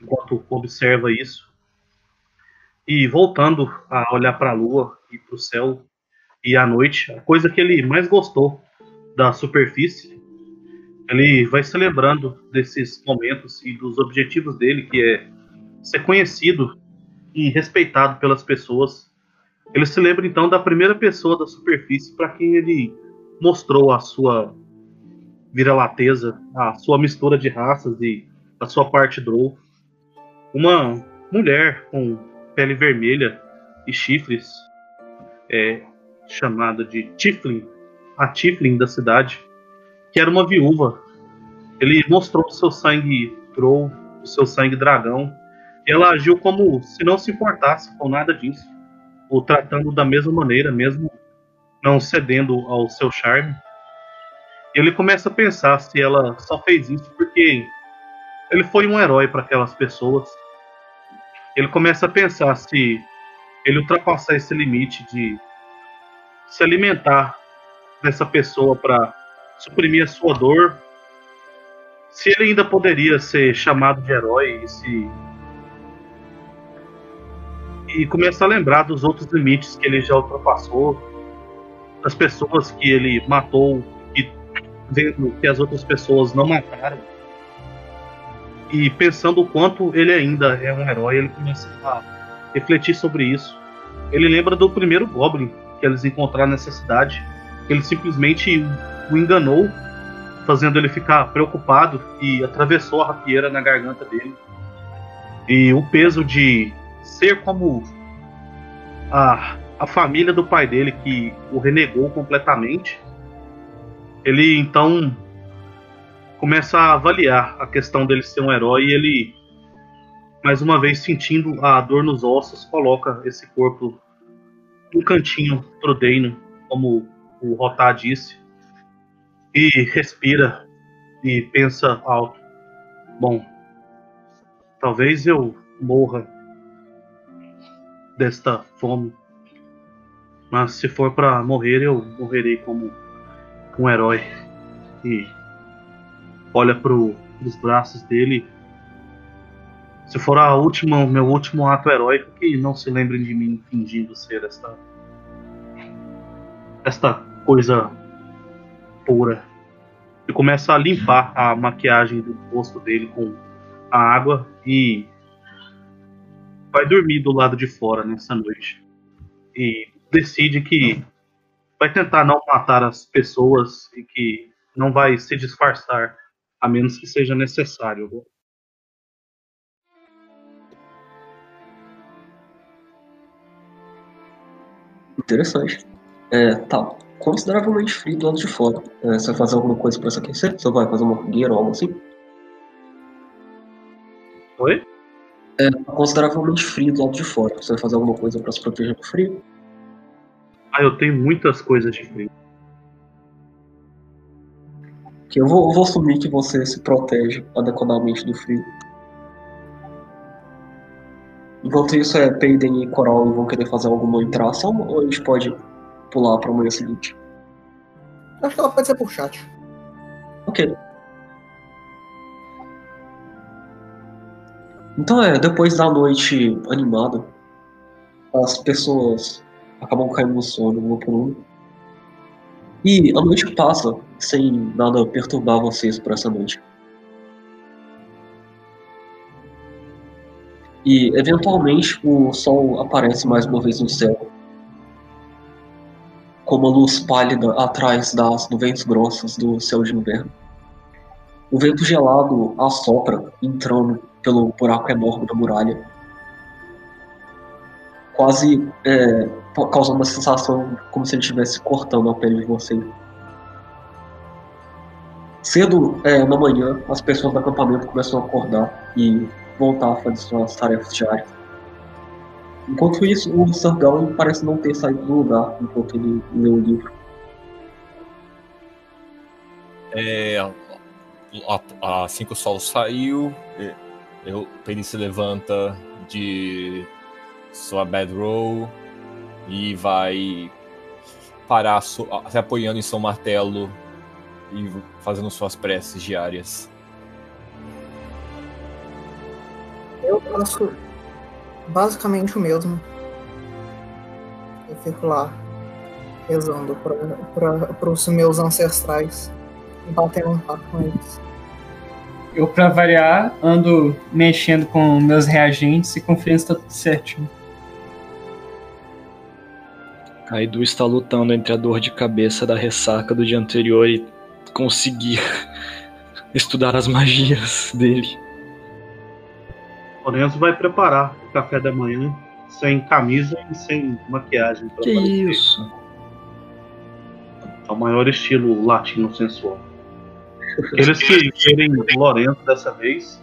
enquanto observa isso. E voltando a olhar para a lua e para o céu e à noite, a coisa que ele mais gostou da superfície, ele vai se lembrando desses momentos e dos objetivos dele, que é ser conhecido e respeitado pelas pessoas. Ele se lembra então da primeira pessoa da superfície para quem ele mostrou a sua vira-lateza, a sua mistura de raças e a sua parte drow. Uma mulher com pele vermelha e chifres, é, chamada de Tiflin, a Tiflin da cidade, que era uma viúva. Ele mostrou o seu sangue drow, o seu sangue dragão, e ela agiu como se não se importasse com nada disso, o tratando da mesma maneira, mesmo não cedendo ao seu charme. Ele começa a pensar se ela só fez isso porque ele foi um herói para aquelas pessoas. Ele começa a pensar se ele ultrapassar esse limite de se alimentar dessa pessoa para suprimir a sua dor, se ele ainda poderia ser chamado de herói e se e começa a lembrar dos outros limites que ele já ultrapassou, das pessoas que ele matou, e vendo que as outras pessoas não mataram. E pensando o quanto ele ainda é um herói, ele começa a refletir sobre isso. Ele lembra do primeiro Goblin que eles encontraram nessa cidade. Ele simplesmente o enganou, fazendo ele ficar preocupado e atravessou a rapieira na garganta dele. E o peso de ser como a, a família do pai dele que o renegou completamente, ele então começa a avaliar a questão dele ser um herói e ele, mais uma vez sentindo a dor nos ossos, coloca esse corpo num cantinho pro como o Rotar disse, e respira e pensa alto. Bom, talvez eu morra desta fome. Mas se for para morrer, eu morrerei como um herói. E olha pro, os braços dele. Se for a última, meu último ato heróico, que não se lembrem de mim fingindo ser esta esta coisa pura. E começa a limpar a maquiagem do rosto dele com a água e vai dormir do lado de fora nessa noite. E decide que vai tentar não matar as pessoas e que não vai se disfarçar a menos que seja necessário. Interessante. É, tá. Consideravelmente frio do lado de fora. É, você vai fazer alguma coisa para se aquecer? Você vai fazer uma fogueira ou algo assim? Oi? É consideravelmente frio do lado de fora. Você vai fazer alguma coisa para se proteger do frio? Ah, eu tenho muitas coisas de frio. Que eu vou, eu vou assumir que você se protege adequadamente do frio. Enquanto isso, é Peiden e Coral vão querer fazer alguma interação ou a gente pode pular para amanhã seguinte? Acho que ela pode ser por chat. Ok. Então é, depois da noite animada, as pessoas acabam caindo no sono um por um. E a noite passa sem nada perturbar vocês por essa noite. E eventualmente o sol aparece mais uma vez no céu, como a luz pálida atrás das nuvens grossas do céu de inverno. O vento gelado assopra, entrando pelo buraco enorme da muralha. Quase é, causando uma sensação como se ele estivesse cortando a pele de você. Cedo é, na manhã, as pessoas do acampamento começam a acordar e voltar a fazer suas tarefas diárias. Enquanto isso, o Sargal parece não ter saído do lugar enquanto ele lê o livro. É, assim que o sol saiu, eu, Penny se levanta de sua bedroll e vai parar se apoiando em seu martelo e fazendo suas preces diárias. Eu faço basicamente o mesmo. Eu fico lá rezando para os meus ancestrais e batendo um papo com eles. Eu, pra variar, ando mexendo com meus reagentes e conferindo se tá tudo certinho. Kaido está lutando entre a dor de cabeça da ressaca do dia anterior e conseguir estudar as magias dele. Lorenzo vai preparar o café da manhã sem camisa e sem maquiagem. Que aparecer. isso? É o maior estilo latino sensual. Aqueles que querem Lourenço dessa vez,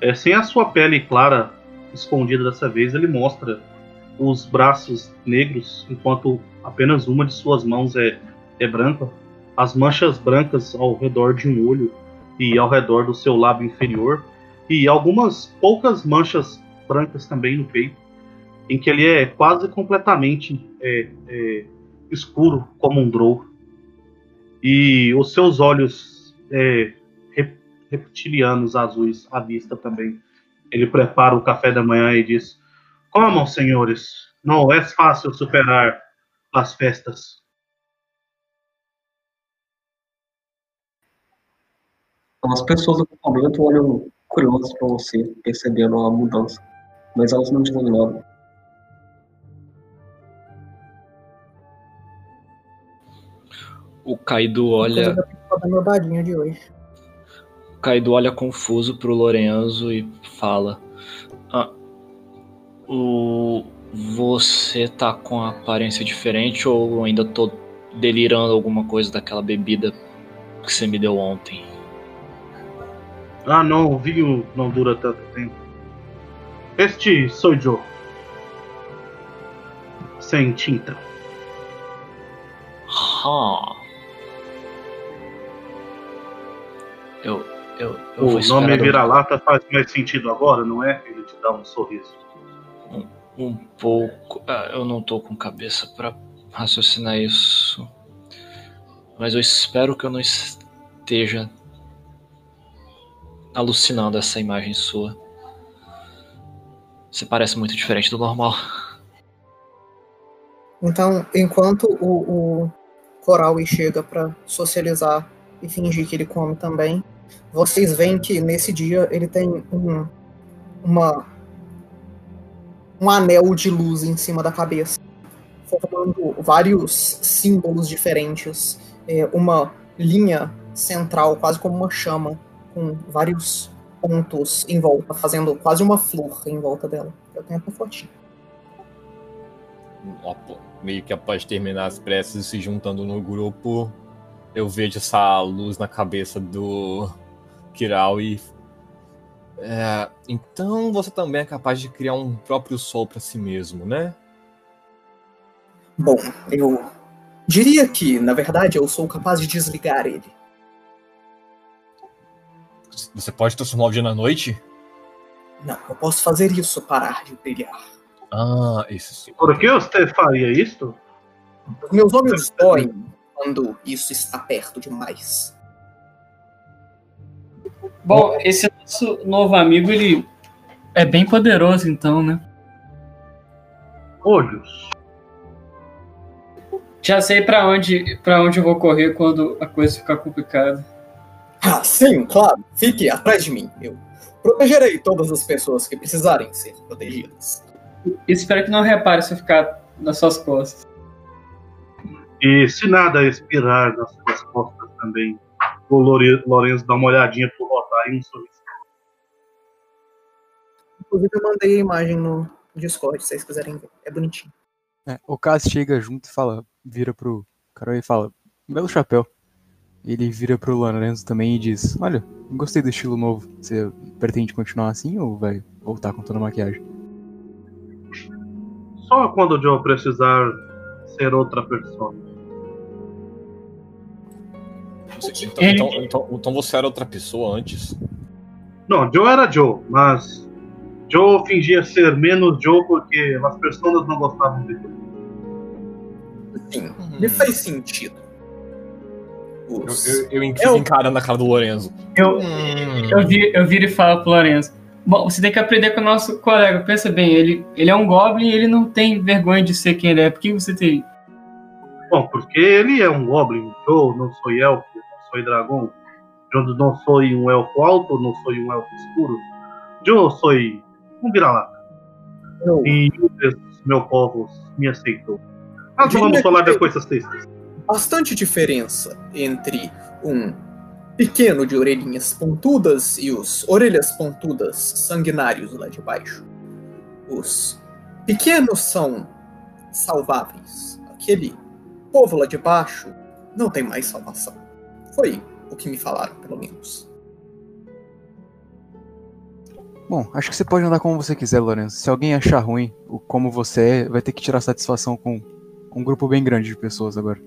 é, sem a sua pele clara escondida dessa vez, ele mostra os braços negros, enquanto apenas uma de suas mãos é, é branca. As manchas brancas ao redor de um olho e ao redor do seu lábio inferior, e algumas poucas manchas brancas também no peito, em que ele é quase completamente é, é, escuro como um drow. E os seus olhos é, rep- reptilianos azuis à vista também. Ele prepara o café da manhã e diz: Comam, senhores, não é fácil superar as festas. Então, as pessoas do acampamento olham curiosas pra você, percebendo a mudança. Mas elas não dizem nada. O Kaido olha, eu dadinho de hoje. o Kaido olha confuso pro Lorenzo e fala: ah, o você tá com a aparência diferente ou ainda tô delirando alguma coisa daquela bebida que você me deu ontem? Ah, não, o vinho não dura tanto tempo. Este sou Joe. Sem tinta. Ah. Eu, eu, eu O nome do- vira-lata faz mais sentido agora, não é? Ele te dá um sorriso. um pouco. Ah, eu não tô com cabeça pra raciocinar isso. Mas eu espero que eu não esteja alucinando essa imagem sua. Você parece muito diferente do normal. Então, enquanto o, o Coral chega pra socializar e fingir que ele come também, vocês veem que nesse dia ele tem um, uma, um anel de luz em cima da cabeça, formando vários símbolos diferentes, é, uma linha central, quase como uma chama, com vários pontos em volta, fazendo quase uma flor em volta dela. Eu tenho até fotinho. Meio que após terminar as preces se juntando no grupo, eu vejo essa luz na cabeça do Kiral e. É, então você também é capaz de criar um próprio sol pra si mesmo, né? Bom, eu diria que, na verdade, eu sou capaz de desligar ele. Você pode transformar o dia na noite? Não, eu posso fazer isso parar de brilhar. Ah, isso sim. Por que você faria isto? Os meus olhos doem quando isso está perto demais. Bom, esse nosso novo amigo, ele é bem poderoso, então, né? Olhos. Já sei pra onde, pra onde eu vou correr quando a coisa ficar complicada. Ah, sim, claro. Fique atrás de mim. Eu protegerei todas as pessoas que precisarem ser protegidas. Espero que não repare se eu ficar nas suas costas. E se nada expirar nas suas costas também, o Lourenço dá uma olhadinha pro Rotar e um sorriso. Inclusive, eu mandei a imagem no Discord, se vocês quiserem ver. É bonitinho. É, o Cass chega junto e fala, vira pro Carol e fala, belo chapéu. Ele vira pro Lorenzo também e diz, olha, gostei do estilo novo. Você pretende continuar assim ou vai voltar com toda a maquiagem? Só quando o Joe precisar ser outra pessoa. Então, Ele- então, então- então você era outra pessoa antes? Não, Joe era Joe, mas Joe fingia ser menos Joe porque as pessoas não gostavam dele. Sim, me faz sentido. Eu, Os- eu, eu É fico o- encarando a cara do Lorenzo. Eu, Hum. eu, vi, eu viro e falo pro Lourenço. Bom, você tem que aprender com o nosso colega. Pensa bem, ele, ele é um Goblin e ele não tem vergonha de ser quem ele é. Por que você tem. Bom, porque ele é um Goblin. Eu não sou elfo, sou dragão. Eu não sou um elfo alto, não sou um elfo escuro. Eu sou um vira-lata. E meu povo me aceitou. Mas Diria vamos falar de coisas tristes. bastante diferença entre um pequeno de orelhinhas pontudas e os orelhas pontudas sanguinários lá de baixo. Os pequenos são salváveis. Aquele povo lá de baixo não tem mais salvação. Foi o que me falaram, pelo menos. Bom, acho que você pode andar como você quiser, Lourenço. Se alguém achar ruim o como você é, vai ter que tirar satisfação com um grupo bem grande de pessoas agora.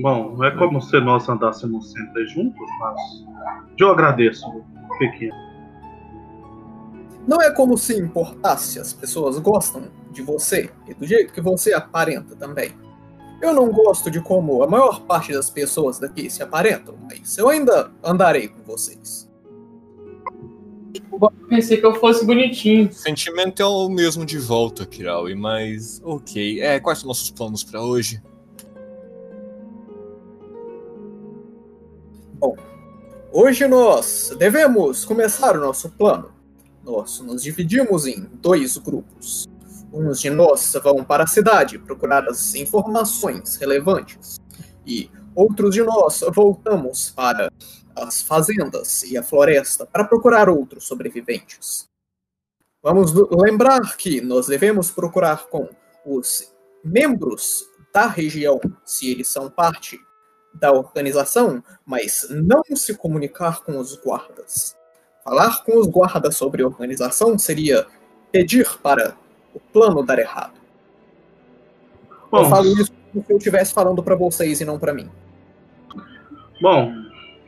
Bom, não é como se nós andássemos sempre juntos, mas eu agradeço, pequeno. Não é como se importasse, as pessoas gostam de você e do jeito que você aparenta também. Eu não gosto de como a maior parte das pessoas daqui se aparentam, mas eu ainda andarei com vocês. Bom, eu pensei que eu fosse bonitinho. O sentimento é o mesmo de volta, Kiraui, mas ok. É, quais são nossos planos pra hoje? Hoje nós devemos começar o nosso plano. Nós nos dividimos em dois grupos. Uns de nós vão para a cidade procurar as informações relevantes, e outros de nós voltamos para as fazendas e a floresta para procurar outros sobreviventes. Vamos lembrar que nós devemos procurar com os membros da região, se eles são parte da organização, mas não se comunicar com os guardas. Falar com os guardas sobre a organização seria pedir para o plano dar errado. eu Bom, falo isso como se eu estivesse falando para vocês e não para mim. bom,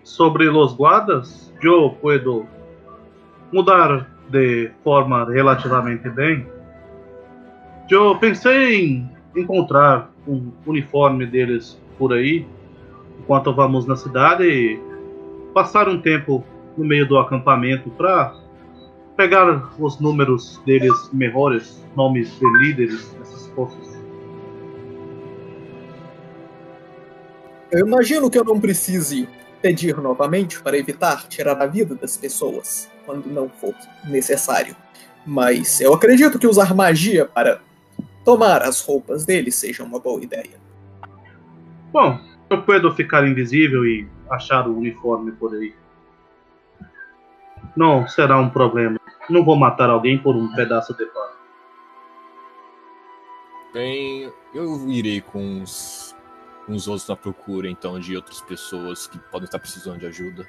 sobre os guardas, eu puedo mudar de forma relativamente bem. Eu pensei em encontrar um uniforme deles por aí, enquanto vamos na cidade e passar um tempo no meio do acampamento para pegar os números deles melhores, nomes de líderes, essas coisas. Eu imagino que eu não precise pedir novamente para evitar tirar a vida das pessoas quando não for necessário. Mas eu acredito que usar magia para tomar as roupas deles seja uma boa ideia. Bom, eu puedo ficar invisível e achar o uniforme por aí. Não será um problema. Não vou matar alguém por um pedaço de pano. Bem, eu irei com os, com os outros na procura, então, de outras pessoas que podem estar precisando de ajuda.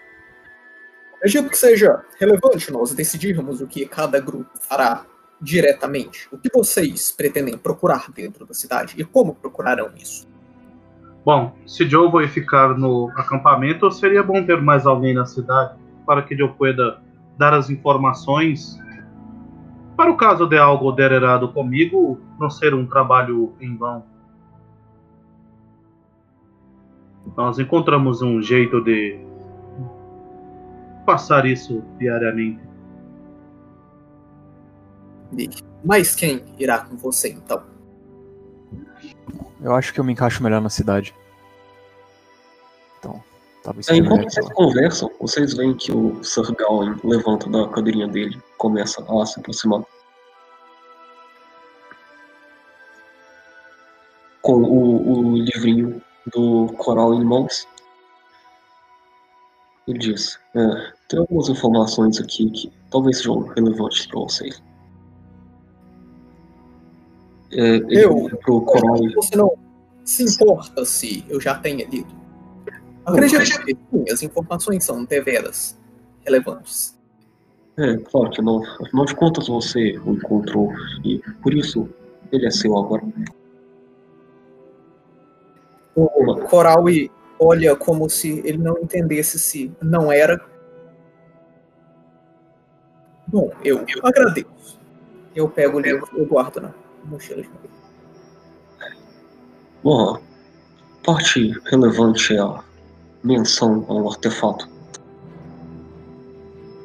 Acredito que seja relevante nós decidirmos o que cada grupo fará diretamente. O que vocês pretendem procurar dentro da cidade e como procurarão isso? Bom, se Joe vai ficar no acampamento, seria bom ter mais alguém na cidade para que eu pueda dar as informações. Para o caso de algo der errado comigo, não ser um trabalho em vão. Nós encontramos um jeito de passar isso diariamente. Mais quem irá com você então? Eu acho que eu me encaixo melhor na cidade. Tava esperando enquanto vocês conversam, vocês veem que o Sir Gawain levanta da cadeirinha dele começa a se aproximar. Com o, o livrinho do Coral em mãos. Ele diz: é, Tem algumas informações aqui que talvez sejam relevantes para vocês. É, ele Eu- pro Coral Você não se importa se eu já tenha lido? Acredito que sim, as informações são deveras relevantes. É, claro que não. Afinal de contas, você o encontrou e por isso ele é seu agora. O Coral e olha como se ele não entendesse se não era. Bom, eu agradeço. Eu pego o livro e guardo na mochila de. Bom, parte relevante é a menção ao artefato.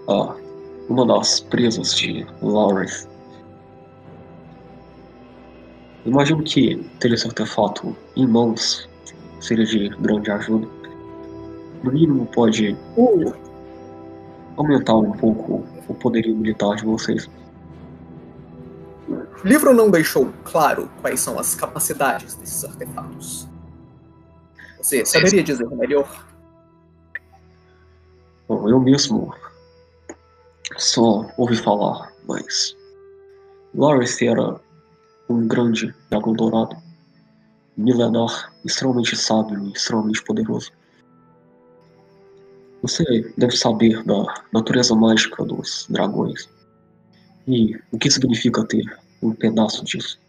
A uma das presas de Lawrence. Imagino que ter esse artefato em mãos seria de grande ajuda. No mínimo pode aumentar um pouco o poderio militar de vocês. o livro não deixou claro quais são as capacidades desses artefatos. Você saberia dizer melhor? Bom, eu mesmo só ouvi falar, mas Lawrence era um grande dragão dourado, milenar, extremamente sábio e extremamente poderoso. Você deve saber da natureza mágica dos dragões e o que significa ter um pedaço disso.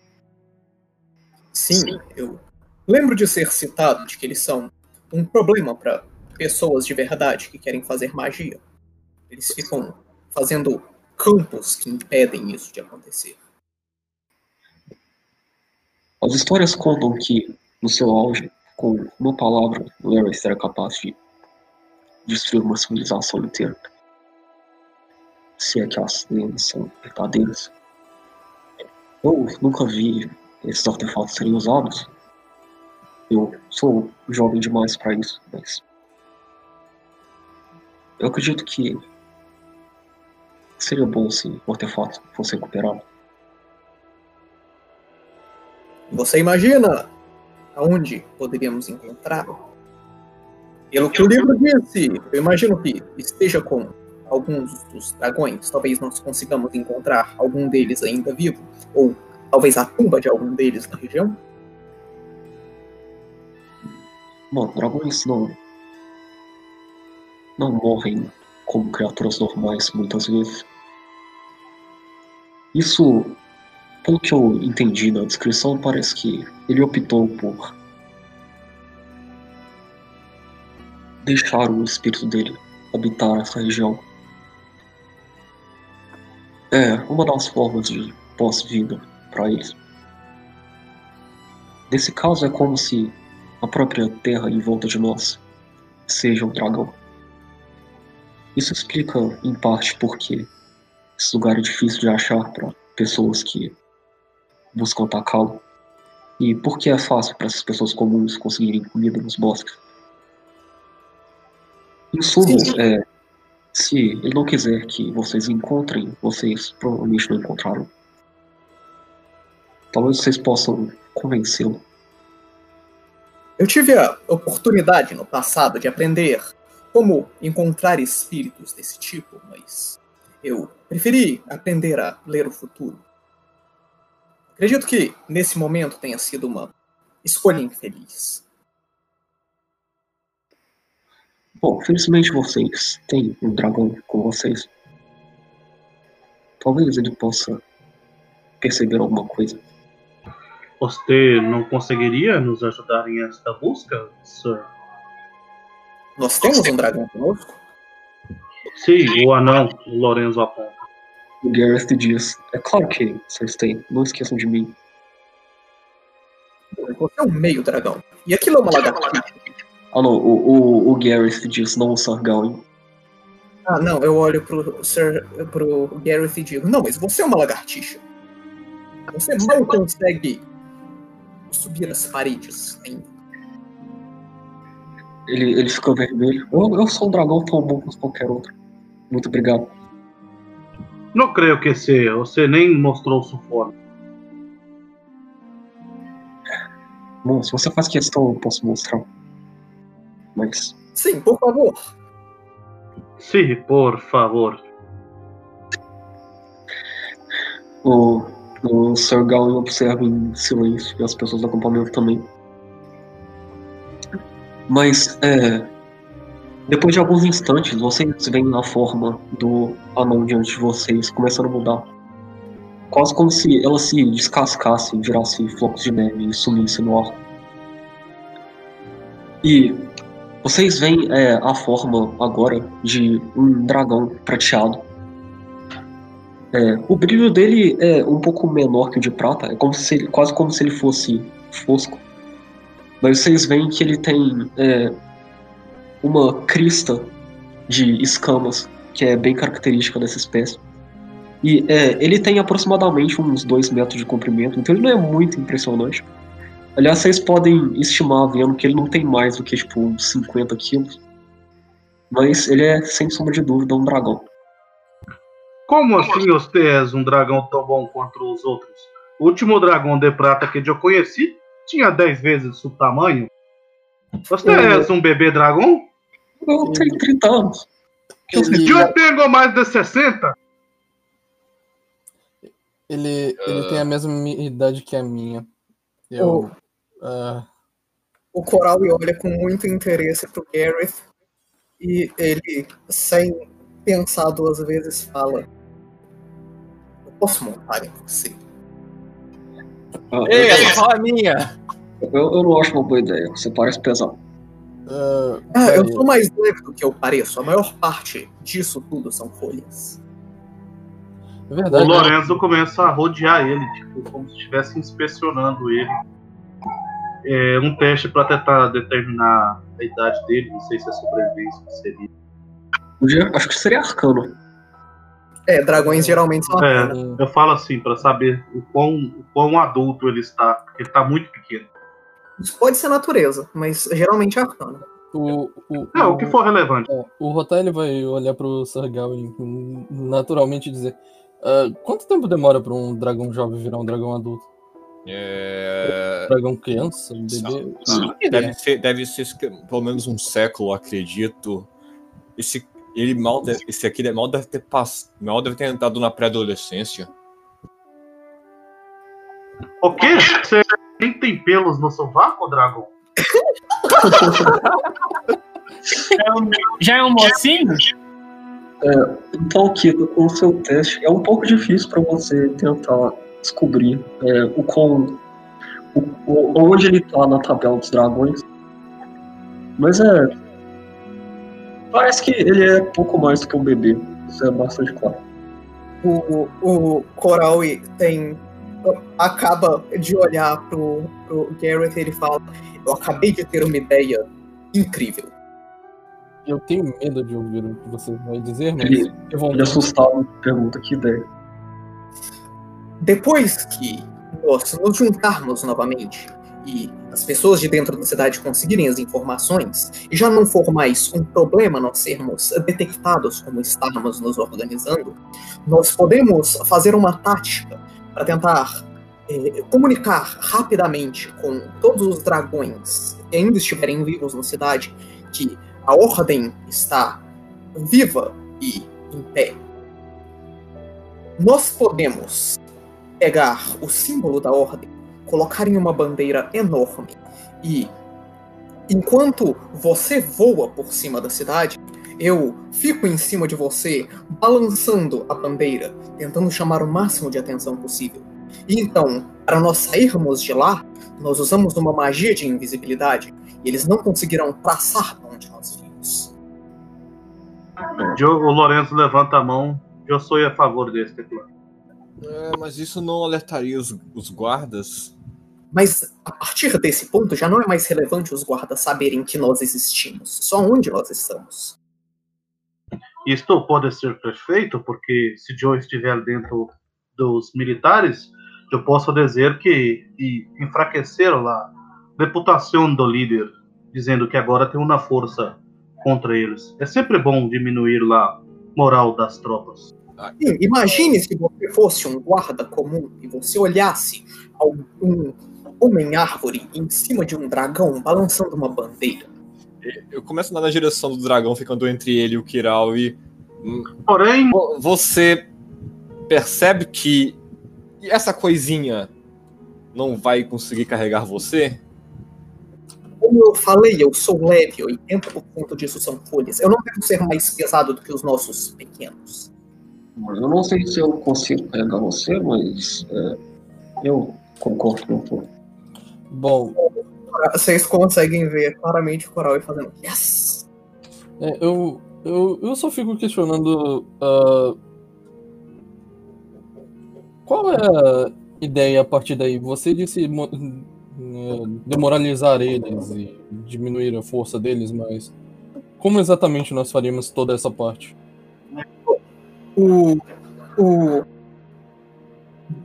Sim, eu lembro de ser citado de que eles são um problema para pessoas de verdade que querem fazer magia. Eles ficam fazendo campos que impedem isso de acontecer. As histórias contam que, no seu auge, com uma palavra, Larry era capaz de destruir uma civilização inteira. Se é que as lendas são verdadeiras. Eu nunca vi esses artefatos serem usados. Eu sou jovem demais para isso, mas. Eu acredito que seria bom se o artefato fosse recuperado. Você imagina aonde poderíamos encontrá-lo? Pelo que o livro disse, eu imagino que esteja com alguns dos dragões. Talvez nós consigamos encontrar algum deles ainda vivo, ou talvez a tumba de algum deles na região. Bom, dragões não. não morrem como criaturas normais muitas vezes. Isso, pelo que eu entendi na descrição, parece que ele optou por deixar o espírito dele habitar essa região. É uma das formas de pós-vida para eles. Nesse caso, é como se a própria terra em volta de nós seja um dragão. Isso explica, em parte, porque esse lugar é difícil de achar para pessoas que buscam atacá-lo. E porque é fácil para essas pessoas comuns conseguirem comida nos bosques. Em suma, é, se ele não quiser que vocês encontrem, vocês provavelmente não encontraram. Talvez vocês possam convencê-lo. Eu tive a oportunidade no passado de aprender como encontrar espíritos desse tipo, mas eu preferi aprender a ler o futuro. Acredito que nesse momento tenha sido uma escolha infeliz. Bom, felizmente vocês têm um dragão com vocês. Talvez ele possa perceber alguma coisa. Você não conseguiria nos ajudar em esta busca, Sir? Nós temos um dragão conosco? Sim, o anão, o Lorenzo aponta. O Gareth diz: É claro que vocês têm, não esqueçam de mim. Você é um meio dragão. E aquilo é uma lagartixa. Ah não, o, o, o Gareth diz, não o Gawain. Ah, não, eu olho pro, Sir, pro Gareth e digo: Não, mas você é uma lagartixa. Você mal consegue subir as paredes ainda. Ele, ele fica vermelho. Eu, eu sou um dragão tão bom quanto qualquer outro. Muito obrigado. Não creio que seja. Você nem mostrou sua forma. Bom, se você faz questão, eu posso mostrar. Mas Sim, por favor. Sim, por favor. o, o Gawain observa em silêncio e as pessoas do acampamento também. Mas, é. Depois de alguns instantes, vocês veem a forma do anão diante de vocês começando a mudar. Quase como se ela se descascasse, virasse flocos de neve e sumisse no ar. E vocês veem é, a forma agora de um dragão prateado. É, o brilho dele é um pouco menor que o de prata, é como se ele- quase como se ele fosse fosco. Mas vocês veem que ele tem é, uma crista de escamas que é bem característica dessa espécie. E é, ele tem aproximadamente uns 2 metros de comprimento, então ele não é muito impressionante. Aliás, vocês podem estimar vendo que ele não tem mais do que tipo uns 50 quilos. Mas ele é, sem sombra de dúvida, um dragão. Como assim você és um dragão tão bom quanto os outros? O último dragão de prata que eu conheci tinha 10 vezes o tamanho. Você és um bebê dragão? Eu tenho 30 anos. Ele, Eu tenho mais de 60. ele, ele tem a mesma mi- idade que a minha. Eu. ah, O Coral olha com muito interesse pro Gareth e ele, sem pensar duas vezes, fala: posso montar em você? Ah, Ei, essa fala é minha! eu, eu não acho uma boa ideia, você parece pesado. ah, Ah, eu sou mais leve do que eu pareço. A maior parte disso tudo são folhas. É O verdade. Lorenzo começa a rodear ele, tipo, como se estivesse inspecionando ele. É um teste pra tentar determinar a idade dele, não sei se é sobrevivência que seria. Acho que seria arcano. É, dragões geralmente são É, arcana. eu falo assim, pra saber o quão, o quão adulto ele está, porque ele tá muito pequeno. Isso pode ser natureza, mas geralmente é arcana. O, o, É, o que for relevante. É, o Rotar ele vai olhar pro Sargal e naturalmente dizer: "Ah, Quanto tempo demora pra um dragão jovem virar um dragão adulto? É... Dragão criança? Um bebê? Ah, Deve ser, deve ser pelo menos um século, acredito. Esse, ele mal deve- esse aqui mal deve ter pass, mal deve ter entrado na pré-adolescência. O quê? Você nem tem pelos no sovaco, Dragon? Já é um mocinho? Então, Kito, com o seu teste, é um pouco difícil para você tentar descobrir é, o quão. O, o- onde ele tá na tabela dos dragões. Mas é. Parece que ele é pouco mais do que um bebê. Isso é bastante claro. O, o Coral tem. acaba de olhar pro, pro Gareth e ele fala: Eu acabei de ter uma ideia incrível. Eu tenho medo de ouvir o que você vai dizer, mas Ele- eu vou. Ele assustado pergunta que ideia. Depois que nós nos juntarmos novamente e as pessoas de dentro da cidade conseguirem as informações, e já não for mais um problema nós sermos detectados como estamos nos organizando, nós podemos fazer uma tática para tentar eh, comunicar rapidamente com todos os dragões que ainda estiverem vivos na cidade que a ordem está viva e em pé. Nós podemos pegar o símbolo da ordem, colocar em uma bandeira enorme e enquanto você voa por cima da cidade, eu fico em cima de você, balançando a bandeira, tentando chamar o máximo de atenção possível. E então, para nós sairmos de lá, nós usamos uma magia de invisibilidade e eles não conseguirão traçar para onde nós vimos. O Lorenzo levanta a mão. Eu sou a favor desse plano. É, mas isso não alertaria os, os guardas? Mas a partir desse ponto já não é mais relevante os guardas saberem que nós existimos, só onde nós estamos. Isto pode ser perfeito, porque se Joe estiver dentro dos militares, eu posso dizer que e enfraqueceram a reputação do líder, dizendo que agora tem uma força contra eles. É sempre bom diminuir a moral das tropas. Sim, imagine se você fosse um guarda comum e você olhasse um homem-árvore em cima de um dragão balançando uma bandeira. Eu começo a andar na direção do dragão, ficando entre ele e o Kiral, e. hum, Porém, vo- Você percebe que essa coisinha não vai conseguir carregar você? Como eu falei, eu sou leve, 80% disso são folhas. Eu não devo ser mais pesado do que os nossos pequenos. Eu não sei se eu consigo pegar você, mas é, eu concordo com você. Bom, Vocês conseguem ver claramente o coral fazendo yes! é, eu, eu, eu só fico questionando. ah, qual é a ideia a partir daí? Você disse eh, demoralizar eles e diminuir a força deles, mas como exatamente nós faríamos toda essa parte? o, o,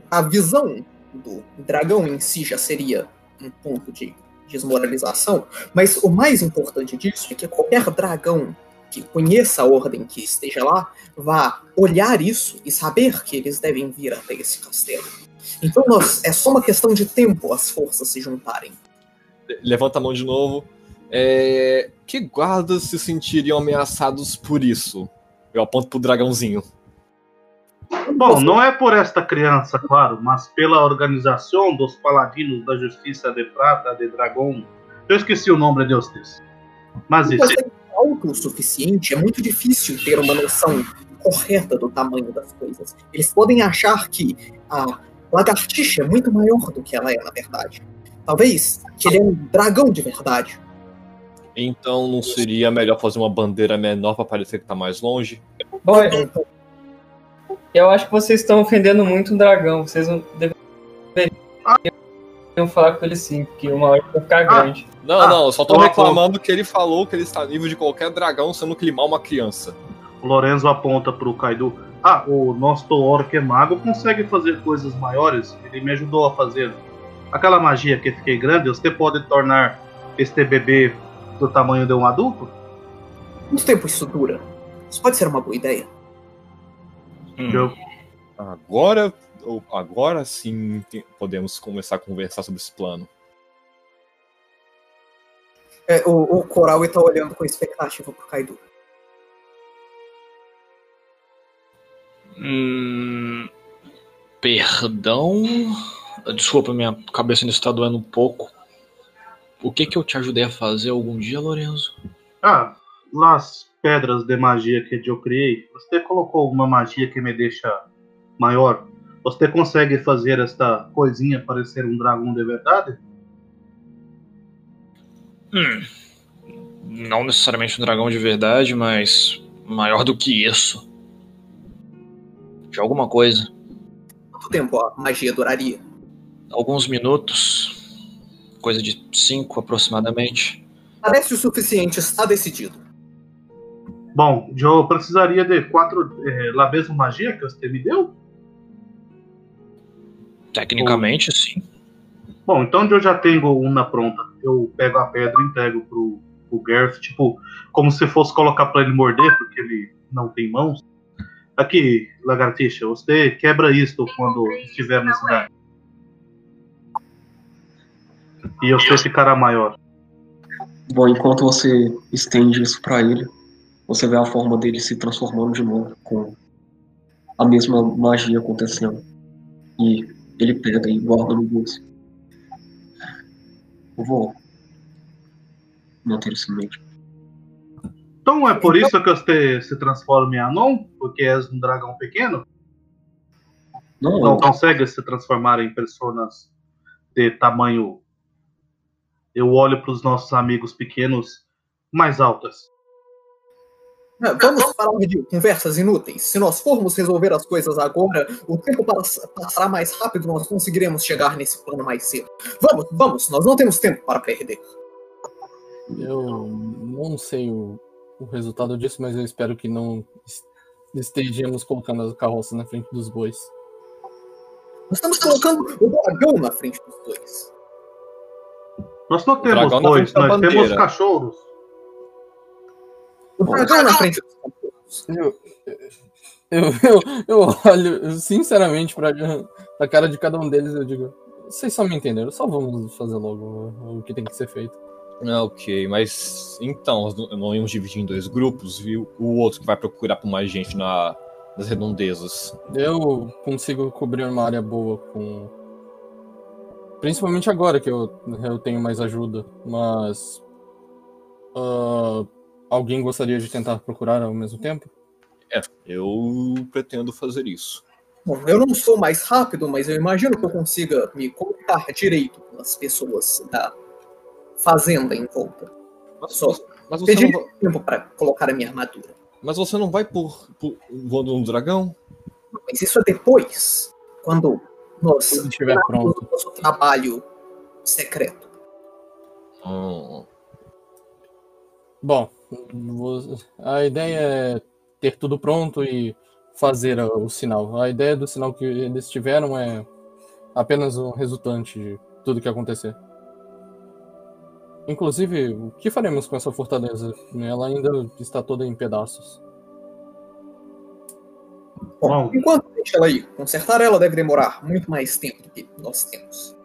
a visão do dragão em si já seria um ponto de desmoralização, mas o mais importante disso é que qualquer dragão que conheça a ordem que esteja lá vá olhar isso e saber que eles devem vir até esse castelo. Então nós, é só uma questão de tempo as forças se juntarem. Levanta a mão de novo. É, Que guardas se sentiriam ameaçados por isso? Eu aponto pro dragãozinho. Bom, não é por esta criança, claro, mas pela organização dos Paladinos da Justiça de Prata de Dragão. Eu esqueci o nome de vocês. Mas isso. Você é alto o suficiente, é muito difícil ter uma noção correta do tamanho das coisas. Eles podem achar que a lagartixa é muito maior do que ela é, na verdade. Talvez que ele é um dragão de verdade. Então não seria melhor fazer uma bandeira menor pra parecer que tá mais longe? Bom, eu- eu acho que vocês estão ofendendo muito um dragão. Vocês não deveriam falar com ele sim, porque uma hora vai ficar grande. Não, Ah, não, eu só tô reclamando que ele falou que ele está a nível de qualquer dragão, sendo que ele mal uma criança. O Lorenzo aponta pro Kaido. Ah, o nosso orc é mago consegue fazer coisas maiores. Ele me ajudou a fazer. Aquela magia que fiquei grande, você pode tornar este bebê do tamanho de um adulto? Quanto tempo isso dura? Isso pode ser uma boa ideia. Eu- Agora, agora sim podemos começar a conversar sobre esse plano. É, o, o Coral está olhando com expectativa pro Kaido. Hum, perdão? Desculpa, minha cabeça ainda está doendo um pouco. O que que eu te ajudei a fazer algum dia, Lorenzo? Ah, las pedras de magia que eu criei, você colocou alguma magia que me deixa maior? Você consegue fazer esta coisinha parecer um dragão de verdade? Hum, não necessariamente um dragão de verdade, mas maior do que isso. De alguma coisa. Quanto tempo a magia duraria? Alguns minutos, coisa de cinco aproximadamente. Parece o suficiente, está decidido. Bom, eu precisaria de quatro eh, la mesma magia que você me deu? Tecnicamente, sim. Bom, então eu já tenho uma pronta. Eu pego a pedra e entrego pro, pro Garth, tipo, como se fosse colocar pra ele morder, porque ele não tem mãos. Aqui, lagartixa, você quebra isto quando estiver na cidade. E você ficará maior. Bom, enquanto você estende isso pra ele, você vê a forma dele se transformando de novo, com a mesma magia acontecendo. E ele pega e guarda no bolso. Eu vou manter isso em mente. Então é por isso que você se transforma em Anon? Porque és um dragão pequeno? Não, Não eu- consegue se transformar em personas de tamanho. Eu olho para os nossos amigos pequenos mais altas. É, Vamos parar de conversas inúteis. Se nós formos resolver as coisas agora, o tempo pass- passará mais rápido, nós conseguiremos chegar nesse plano mais cedo. Vamos, vamos, nós não temos tempo para perder. Eu não sei o, o resultado disso, mas eu espero que não es- estejamos colocando as carroças na frente dos bois. Nós estamos colocando o dragão na frente dos dois. Nós não temos bois, nós temos cachorros. O dragão na frente dos cachorros. Eu, eu, eu, eu olho sinceramente pra, pra cara de cada um deles e eu digo: vocês só me entenderam, só vamos fazer logo o que tem que ser feito. Ah, ok, mas então, nós íamos dividir em dois grupos, viu? O outro que vai procurar por mais gente na, nas redondezas. Eu consigo cobrir uma área boa com. Principalmente agora que eu, eu tenho mais ajuda, mas. ah, alguém gostaria de tentar procurar ao mesmo tempo? É, eu pretendo fazer isso. Bom, eu não sou mais rápido, mas eu imagino que eu consiga me conectar direito com as pessoas da fazenda em volta. Mas, Só mas você, não vai, tempo para colocar a minha armadura. mas você não vai por, por voando um dragão? Mas isso é depois, quando nós Quando estiver pronto. o nosso trabalho secreto. Hum, Bom, a ideia é ter tudo pronto e fazer o sinal. A ideia do sinal que eles tiveram é apenas um resultante de tudo que acontecer. Inclusive, o que faremos com essa fortaleza? Ela ainda está toda em pedaços. Bom. enquanto deixa ela aí, consertar ela deve demorar muito mais tempo do que nós temos.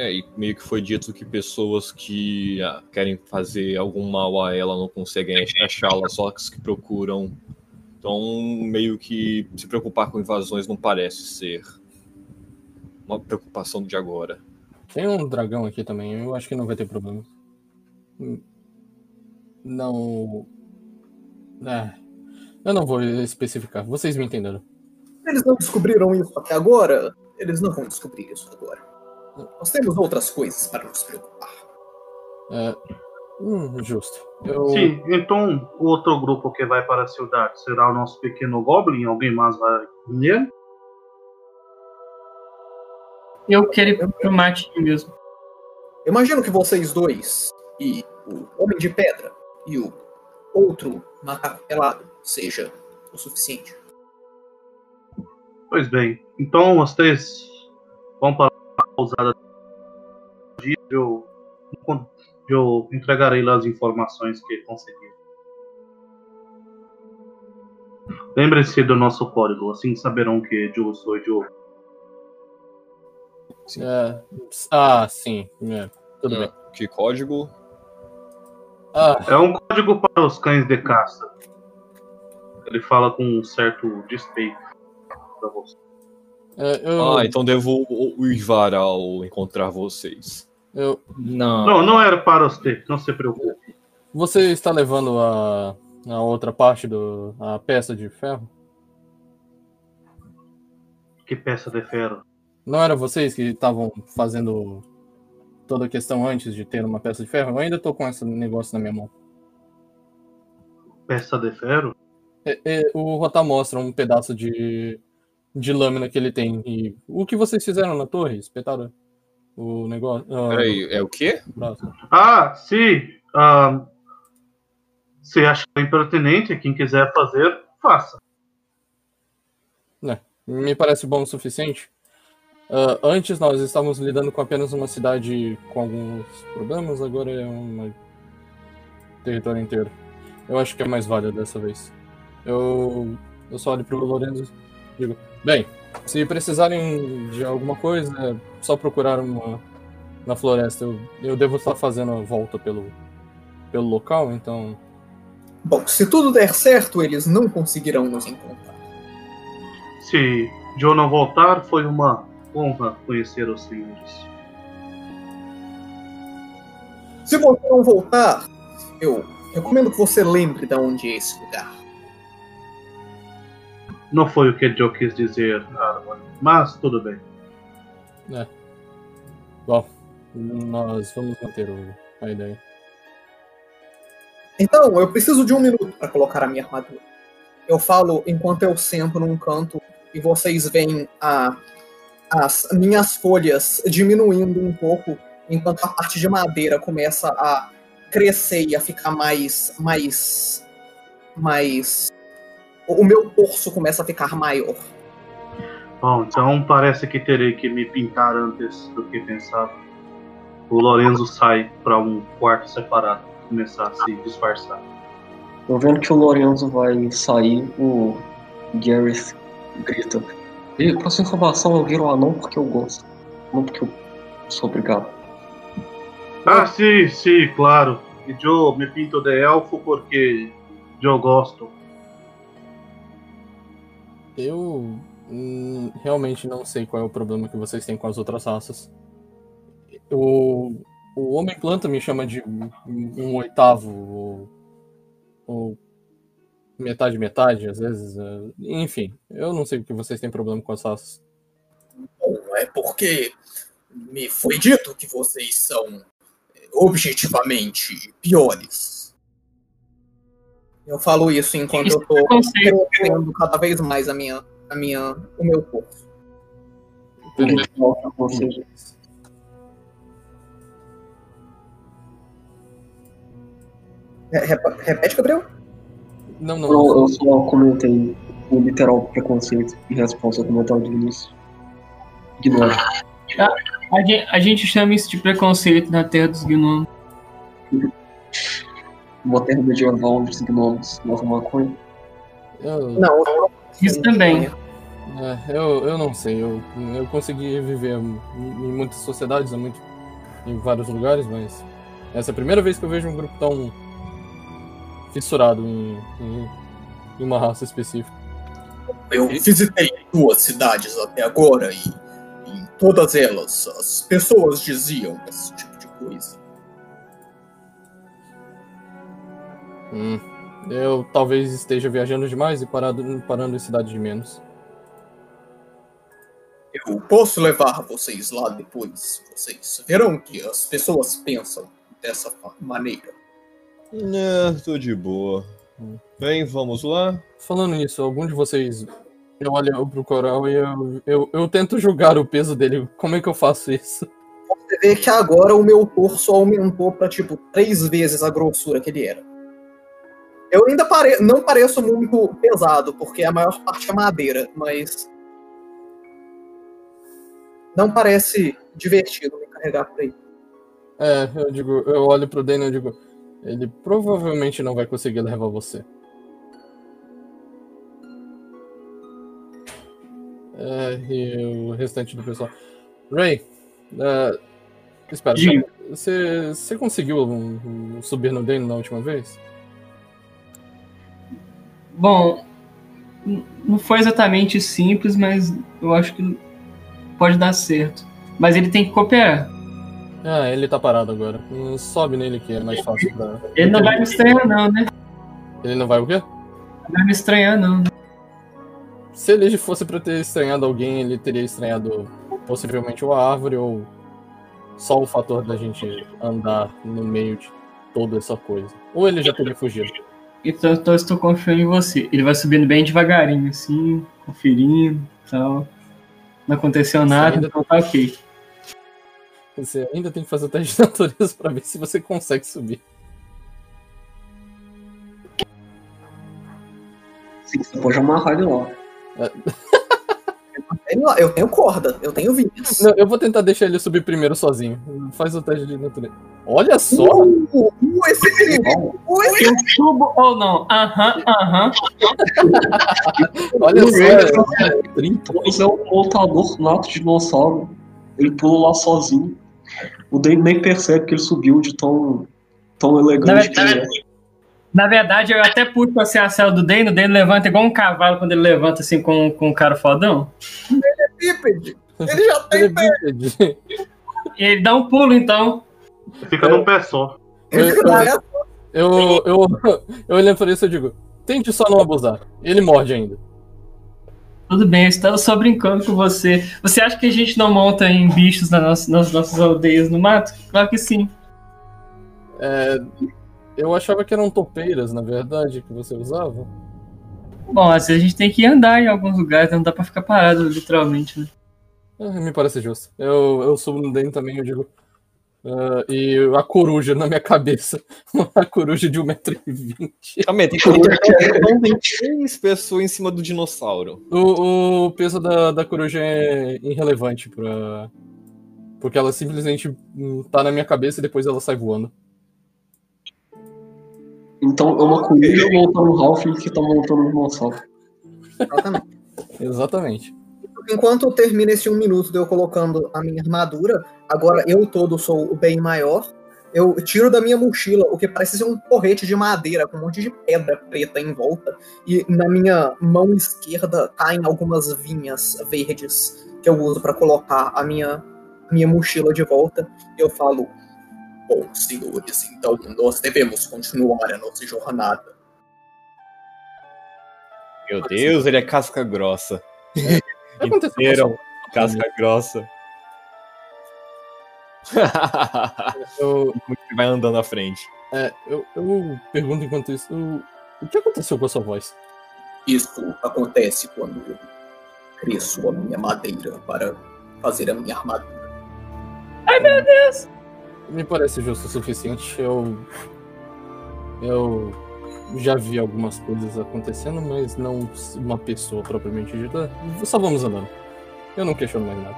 É, e meio que foi dito que pessoas que ah, querem fazer algum mal a ela não conseguem ach- achá-la, só as que procuram. Então, meio que se preocupar com invasões não parece ser uma preocupação de agora. Tem um dragão aqui também, eu acho que não vai ter problema. Não. É, eu não vou especificar, vocês me entenderam. Eles não descobriram isso até agora, eles não vão descobrir isso agora. Nós temos outras coisas para nos preocupar. É, hum, justo. Eu, Sim, então o outro grupo que vai para a cidade será o nosso pequeno Goblin? Alguém mais vai com ele? Eu quero ir pro matinho mesmo. Eu imagino que vocês dois e o Homem de Pedra e o outro macaco pelado seja o suficiente. Pois bem, então vocês vão para a pousada de eu, eu entregarei lá as informações que conseguir. Lembre-se do nosso código, assim saberão que eu sou Joe. é, ah, sim. é, tudo Ah, bem. Que código? Ah, É um código para os cães de caça. Ele fala com um certo despeito para você. É, eu, Ah, então devo o- uivar ao encontrar vocês. eu, Não. Não, não era para você, não se preocupe. você está levando a, a outra parte do. a peça de ferro? Que peça de ferro. Não era vocês que estavam fazendo toda a questão antes de ter uma peça de ferro? Eu ainda tô com esse negócio na minha mão. Peça de ferro? É, é, o Rotar mostra um pedaço de, de lâmina que ele tem. E o que vocês fizeram na torre? Espetaram o negócio? ah, Peraí, é o quê? braço. Ah, sim. ah, se achar impertinente, quem quiser fazer, faça. Me parece bom o suficiente. Ah, antes nós estávamos lidando com apenas uma cidade com alguns problemas, agora é um território inteiro. Eu acho que é mais válido dessa vez. Eu, eu só olho pro Lorenzo e digo: Bem, se precisarem de alguma coisa, é só procurar uma na floresta. Eu, eu devo estar fazendo a volta pelo, pelo local, então. Bom, se tudo der certo, eles não conseguirão nos encontrar. Se Joe não voltar, foi uma honra conhecer os senhores. Se você não voltar, eu recomendo que você lembre de onde é esse lugar. Não foi o que Joe quis dizer, mas tudo bem. Bom, nós vamos manter o- a ideia. Então, eu preciso de um minuto para colocar a minha armadura. Eu falo enquanto eu sento num canto e vocês veem a, as minhas folhas diminuindo um pouco, enquanto a parte de madeira começa a crescer e a ficar mais. mais. mais. O o meu torso começa a ficar maior. Bom, então parece que terei que me pintar antes do que pensava. O Lorenzo sai para um quarto separado, começar a se disfarçar. Tô vendo que o Lorenzo vai sair, o Gareth grita. E pra sua informação, eu viro anão porque eu gosto. Não porque eu sou obrigado. Ah, sim, sim, claro. E Joe me pinto de elfo porque eu gosto. Eu hum, realmente não sei qual é o problema que vocês têm com as outras raças. O, o Homem Planta me chama de um, um oitavo, ou, ou metade, metade, às vezes. é, Enfim, eu não sei o que vocês têm problema com as raças. Bom, é porque me foi dito que vocês são objetivamente piores. Eu falo isso enquanto eu tô Preconceito. crescendo cada vez mais a minha, a minha, o meu corpo. Repete, Gabriel? Não, não. Eu só comentei. o literal preconceito em resposta ao comentário do início. A gente, a gente chama isso de preconceito na Terra dos Gnomos. Uma terra medieval onde os gnomos fumam maconha. Eu, Não, eu- Isso também. é, eu, eu não sei. Eu, eu consegui viver em, em muitas sociedades, em, muito, em vários lugares, mas essa é a primeira vez que eu vejo um grupo tão fissurado em, em, em uma raça específica. Eu visitei duas cidades até agora e em todas elas as pessoas diziam esse tipo de coisa. Hum, eu talvez esteja viajando demais e parado, parando em cidade de menos. Eu posso levar vocês lá depois. Vocês verão que as pessoas pensam dessa maneira. É, tô de boa. Bem, vamos lá. Falando nisso, algum de vocês. Eu olho pro coral e eu, eu, eu tento julgar o peso dele. Como é que eu faço isso? Você vê que agora o meu torso aumentou para tipo três vezes a grossura que ele era. Eu ainda pare... não pareço muito pesado, porque a maior parte é madeira, mas não parece divertido me carregar por aí. É, eu digo, eu olho pro Daniel e digo, ele provavelmente não vai conseguir levar você. É, e o restante do pessoal. Ray, é, espera, você, você conseguiu um- um subir no Daniel na última vez? Bom, não foi exatamente simples, mas eu acho que pode dar certo. Mas ele tem que cooperar. Ah, ele tá parado agora. Sobe nele que é mais fácil pra. Ele não vai me estranhar, não, né? Ele não vai o quê? Não vai me estranhar, não. Se ele fosse pra ter estranhado alguém, ele teria estranhado possivelmente uma árvore ou só o fator da gente andar no meio de toda essa coisa. Ou ele já teria fugido. Então, então eu estou confiando em você. Ele vai subindo bem devagarinho, assim, conferindo e tal. Não aconteceu nada, ainda- então tá ok. Você ainda tem que fazer o teste de natureza pra ver se você consegue subir. Sim, você pode amarrar ele lá. Lá, Eu tenho corda, eu tenho vinhas. Não, eu vou tentar deixar ele subir primeiro sozinho. Faz o teste de natureza. Olha só! Uh, uh, esse perigo! Uh, esse Eu subo ou não? Aham, aham. Olha O só! É 30. Você é um montador nato de dinossauro. Ele pula lá sozinho. O Dane nem percebe que ele subiu de tão, tão elegante que ele é. Na verdade, eu até puxo assim a cela do Dane, o Dane levanta igual um cavalo quando ele levanta assim com, com um cara fodão. bípede! Ele já Ele é tem pé! bípede. E ele dá um pulo, então. Fica num pé só. Nessa. Eu, eu, eu olhando pra isso e digo, tente só não abusar. Ele morde ainda. Tudo bem, eu estava só brincando com você. Você acha que a gente não monta em bichos nas nossas, nas nossas aldeias no mato? Claro que sim. É, eu achava que eram topeiras, na verdade, que você usava. Bom, às vezes a gente tem que andar em alguns lugares, não dá pra ficar parado, literalmente, né? É, me parece justo. Eu, eu subo no dentro também, eu digo. Ah, e a coruja na minha cabeça. Uma coruja de 1,20m. Calma aí, tem que tem três pessoas em cima do dinossauro. O, o peso da, da coruja é irrelevante pra. Porque ela simplesmente hum, tá na minha cabeça e depois ela sai voando. Então é uma coruja montando um Ralph que tá montando um dinossauro. Exatamente. Exatamente. Enquanto termina esse um minuto de eu colocando a minha armadura, agora eu todo sou o bem maior. Eu tiro da minha mochila o que parece ser um porrete de madeira com um monte de pedra preta em volta. E na minha mão esquerda caem algumas vinhas verdes que eu uso para colocar a minha, minha mochila de volta. E eu falo: Bom, senhores, então nós devemos continuar a nossa jornada. Meu Deus, ele é casca grossa. Que Inteiro, essa- casca grossa. Eu, Ele vai andando à frente. é, eu, eu pergunto enquanto isso: o, o que aconteceu com a sua voz? Isso acontece quando eu cresço a minha madeira para fazer a minha armadura. Me parece justo o suficiente. Eu. Eu já vi algumas coisas acontecendo, mas não uma pessoa propriamente dita. Só vamos andando. Eu não questiono mais nada.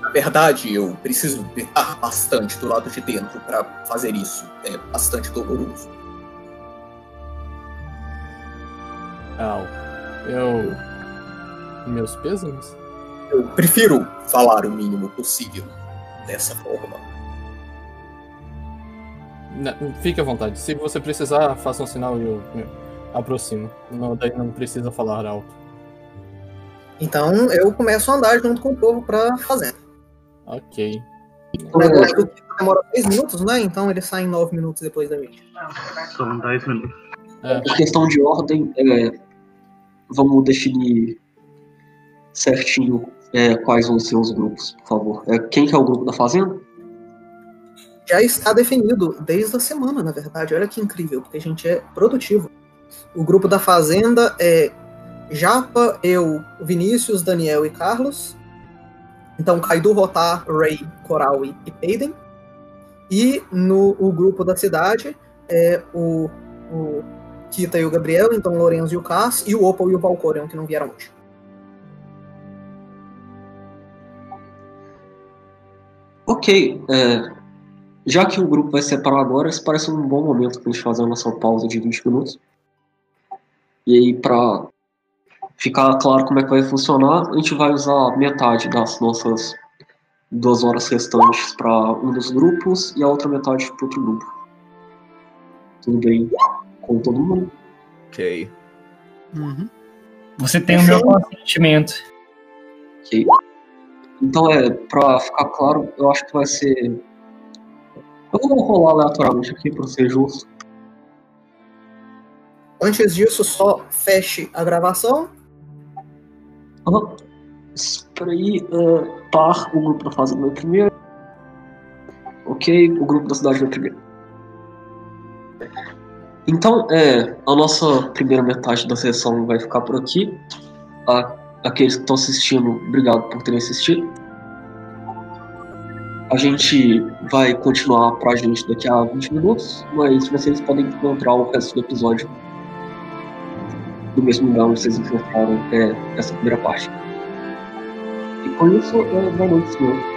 Na verdade, eu preciso gritar bastante do lado de dentro para fazer isso. É bastante doloroso. Au. Eu. Meus pêsames? Eu prefiro falar o mínimo possível dessa forma. Na- Fique à vontade. Se você precisar, faça um sinal e eu me aproximo. Não, daí não precisa falar alto. Então eu começo a andar junto com o povo pra fazenda. Ok. O negócio Kiko demora 10 minutos, né? Então ele sai em 9 minutos depois da mídia. São 10 minutos. É, Por questão de ordem, é, vamos definir certinho é, quais vão ser os grupos, por favor. É, quem que é o grupo da Fazenda? Já está definido desde a semana, na verdade. Olha que incrível, porque a gente é produtivo. O grupo da Fazenda é Japa, eu, Vinícius, Daniel e Carlos. Então, Kaido, Rotar, Ray, Coraui e Peiden. E no o grupo da cidade é o, o Kita e o Gabriel, então Lorenzo e o Cass, e o Opal e o Valcorion, que não vieram hoje. Ok, é, já que o grupo vai se separar agora, esse parece um bom momento para a gente fazer a nossa pausa de 20 minutos. E aí, para ficar claro como é que vai funcionar, a gente vai usar metade das nossas duas horas restantes para um dos grupos e a outra metade para outro grupo. Tudo bem com todo mundo? Ok. Você tem o meu consentimento. Ok. Então, é, pra ficar claro, eu acho que vai ser. Eu vou rolar aleatoriamente aqui pra ser justo. Antes disso, só feche a gravação. Aham. Espera aí, é, par, o grupo da fase vai primeiro. Ok, o grupo da cidade vai primeiro. Então, é, a nossa primeira metade da sessão vai ficar por aqui. A- aqueles que estão assistindo, obrigado por terem assistido. A gente vai continuar pra gente daqui a 20 minutos, mas vocês podem encontrar o resto do episódio do mesmo lugar onde vocês encontraram é, essa primeira parte. E com isso, boa noite, senhor.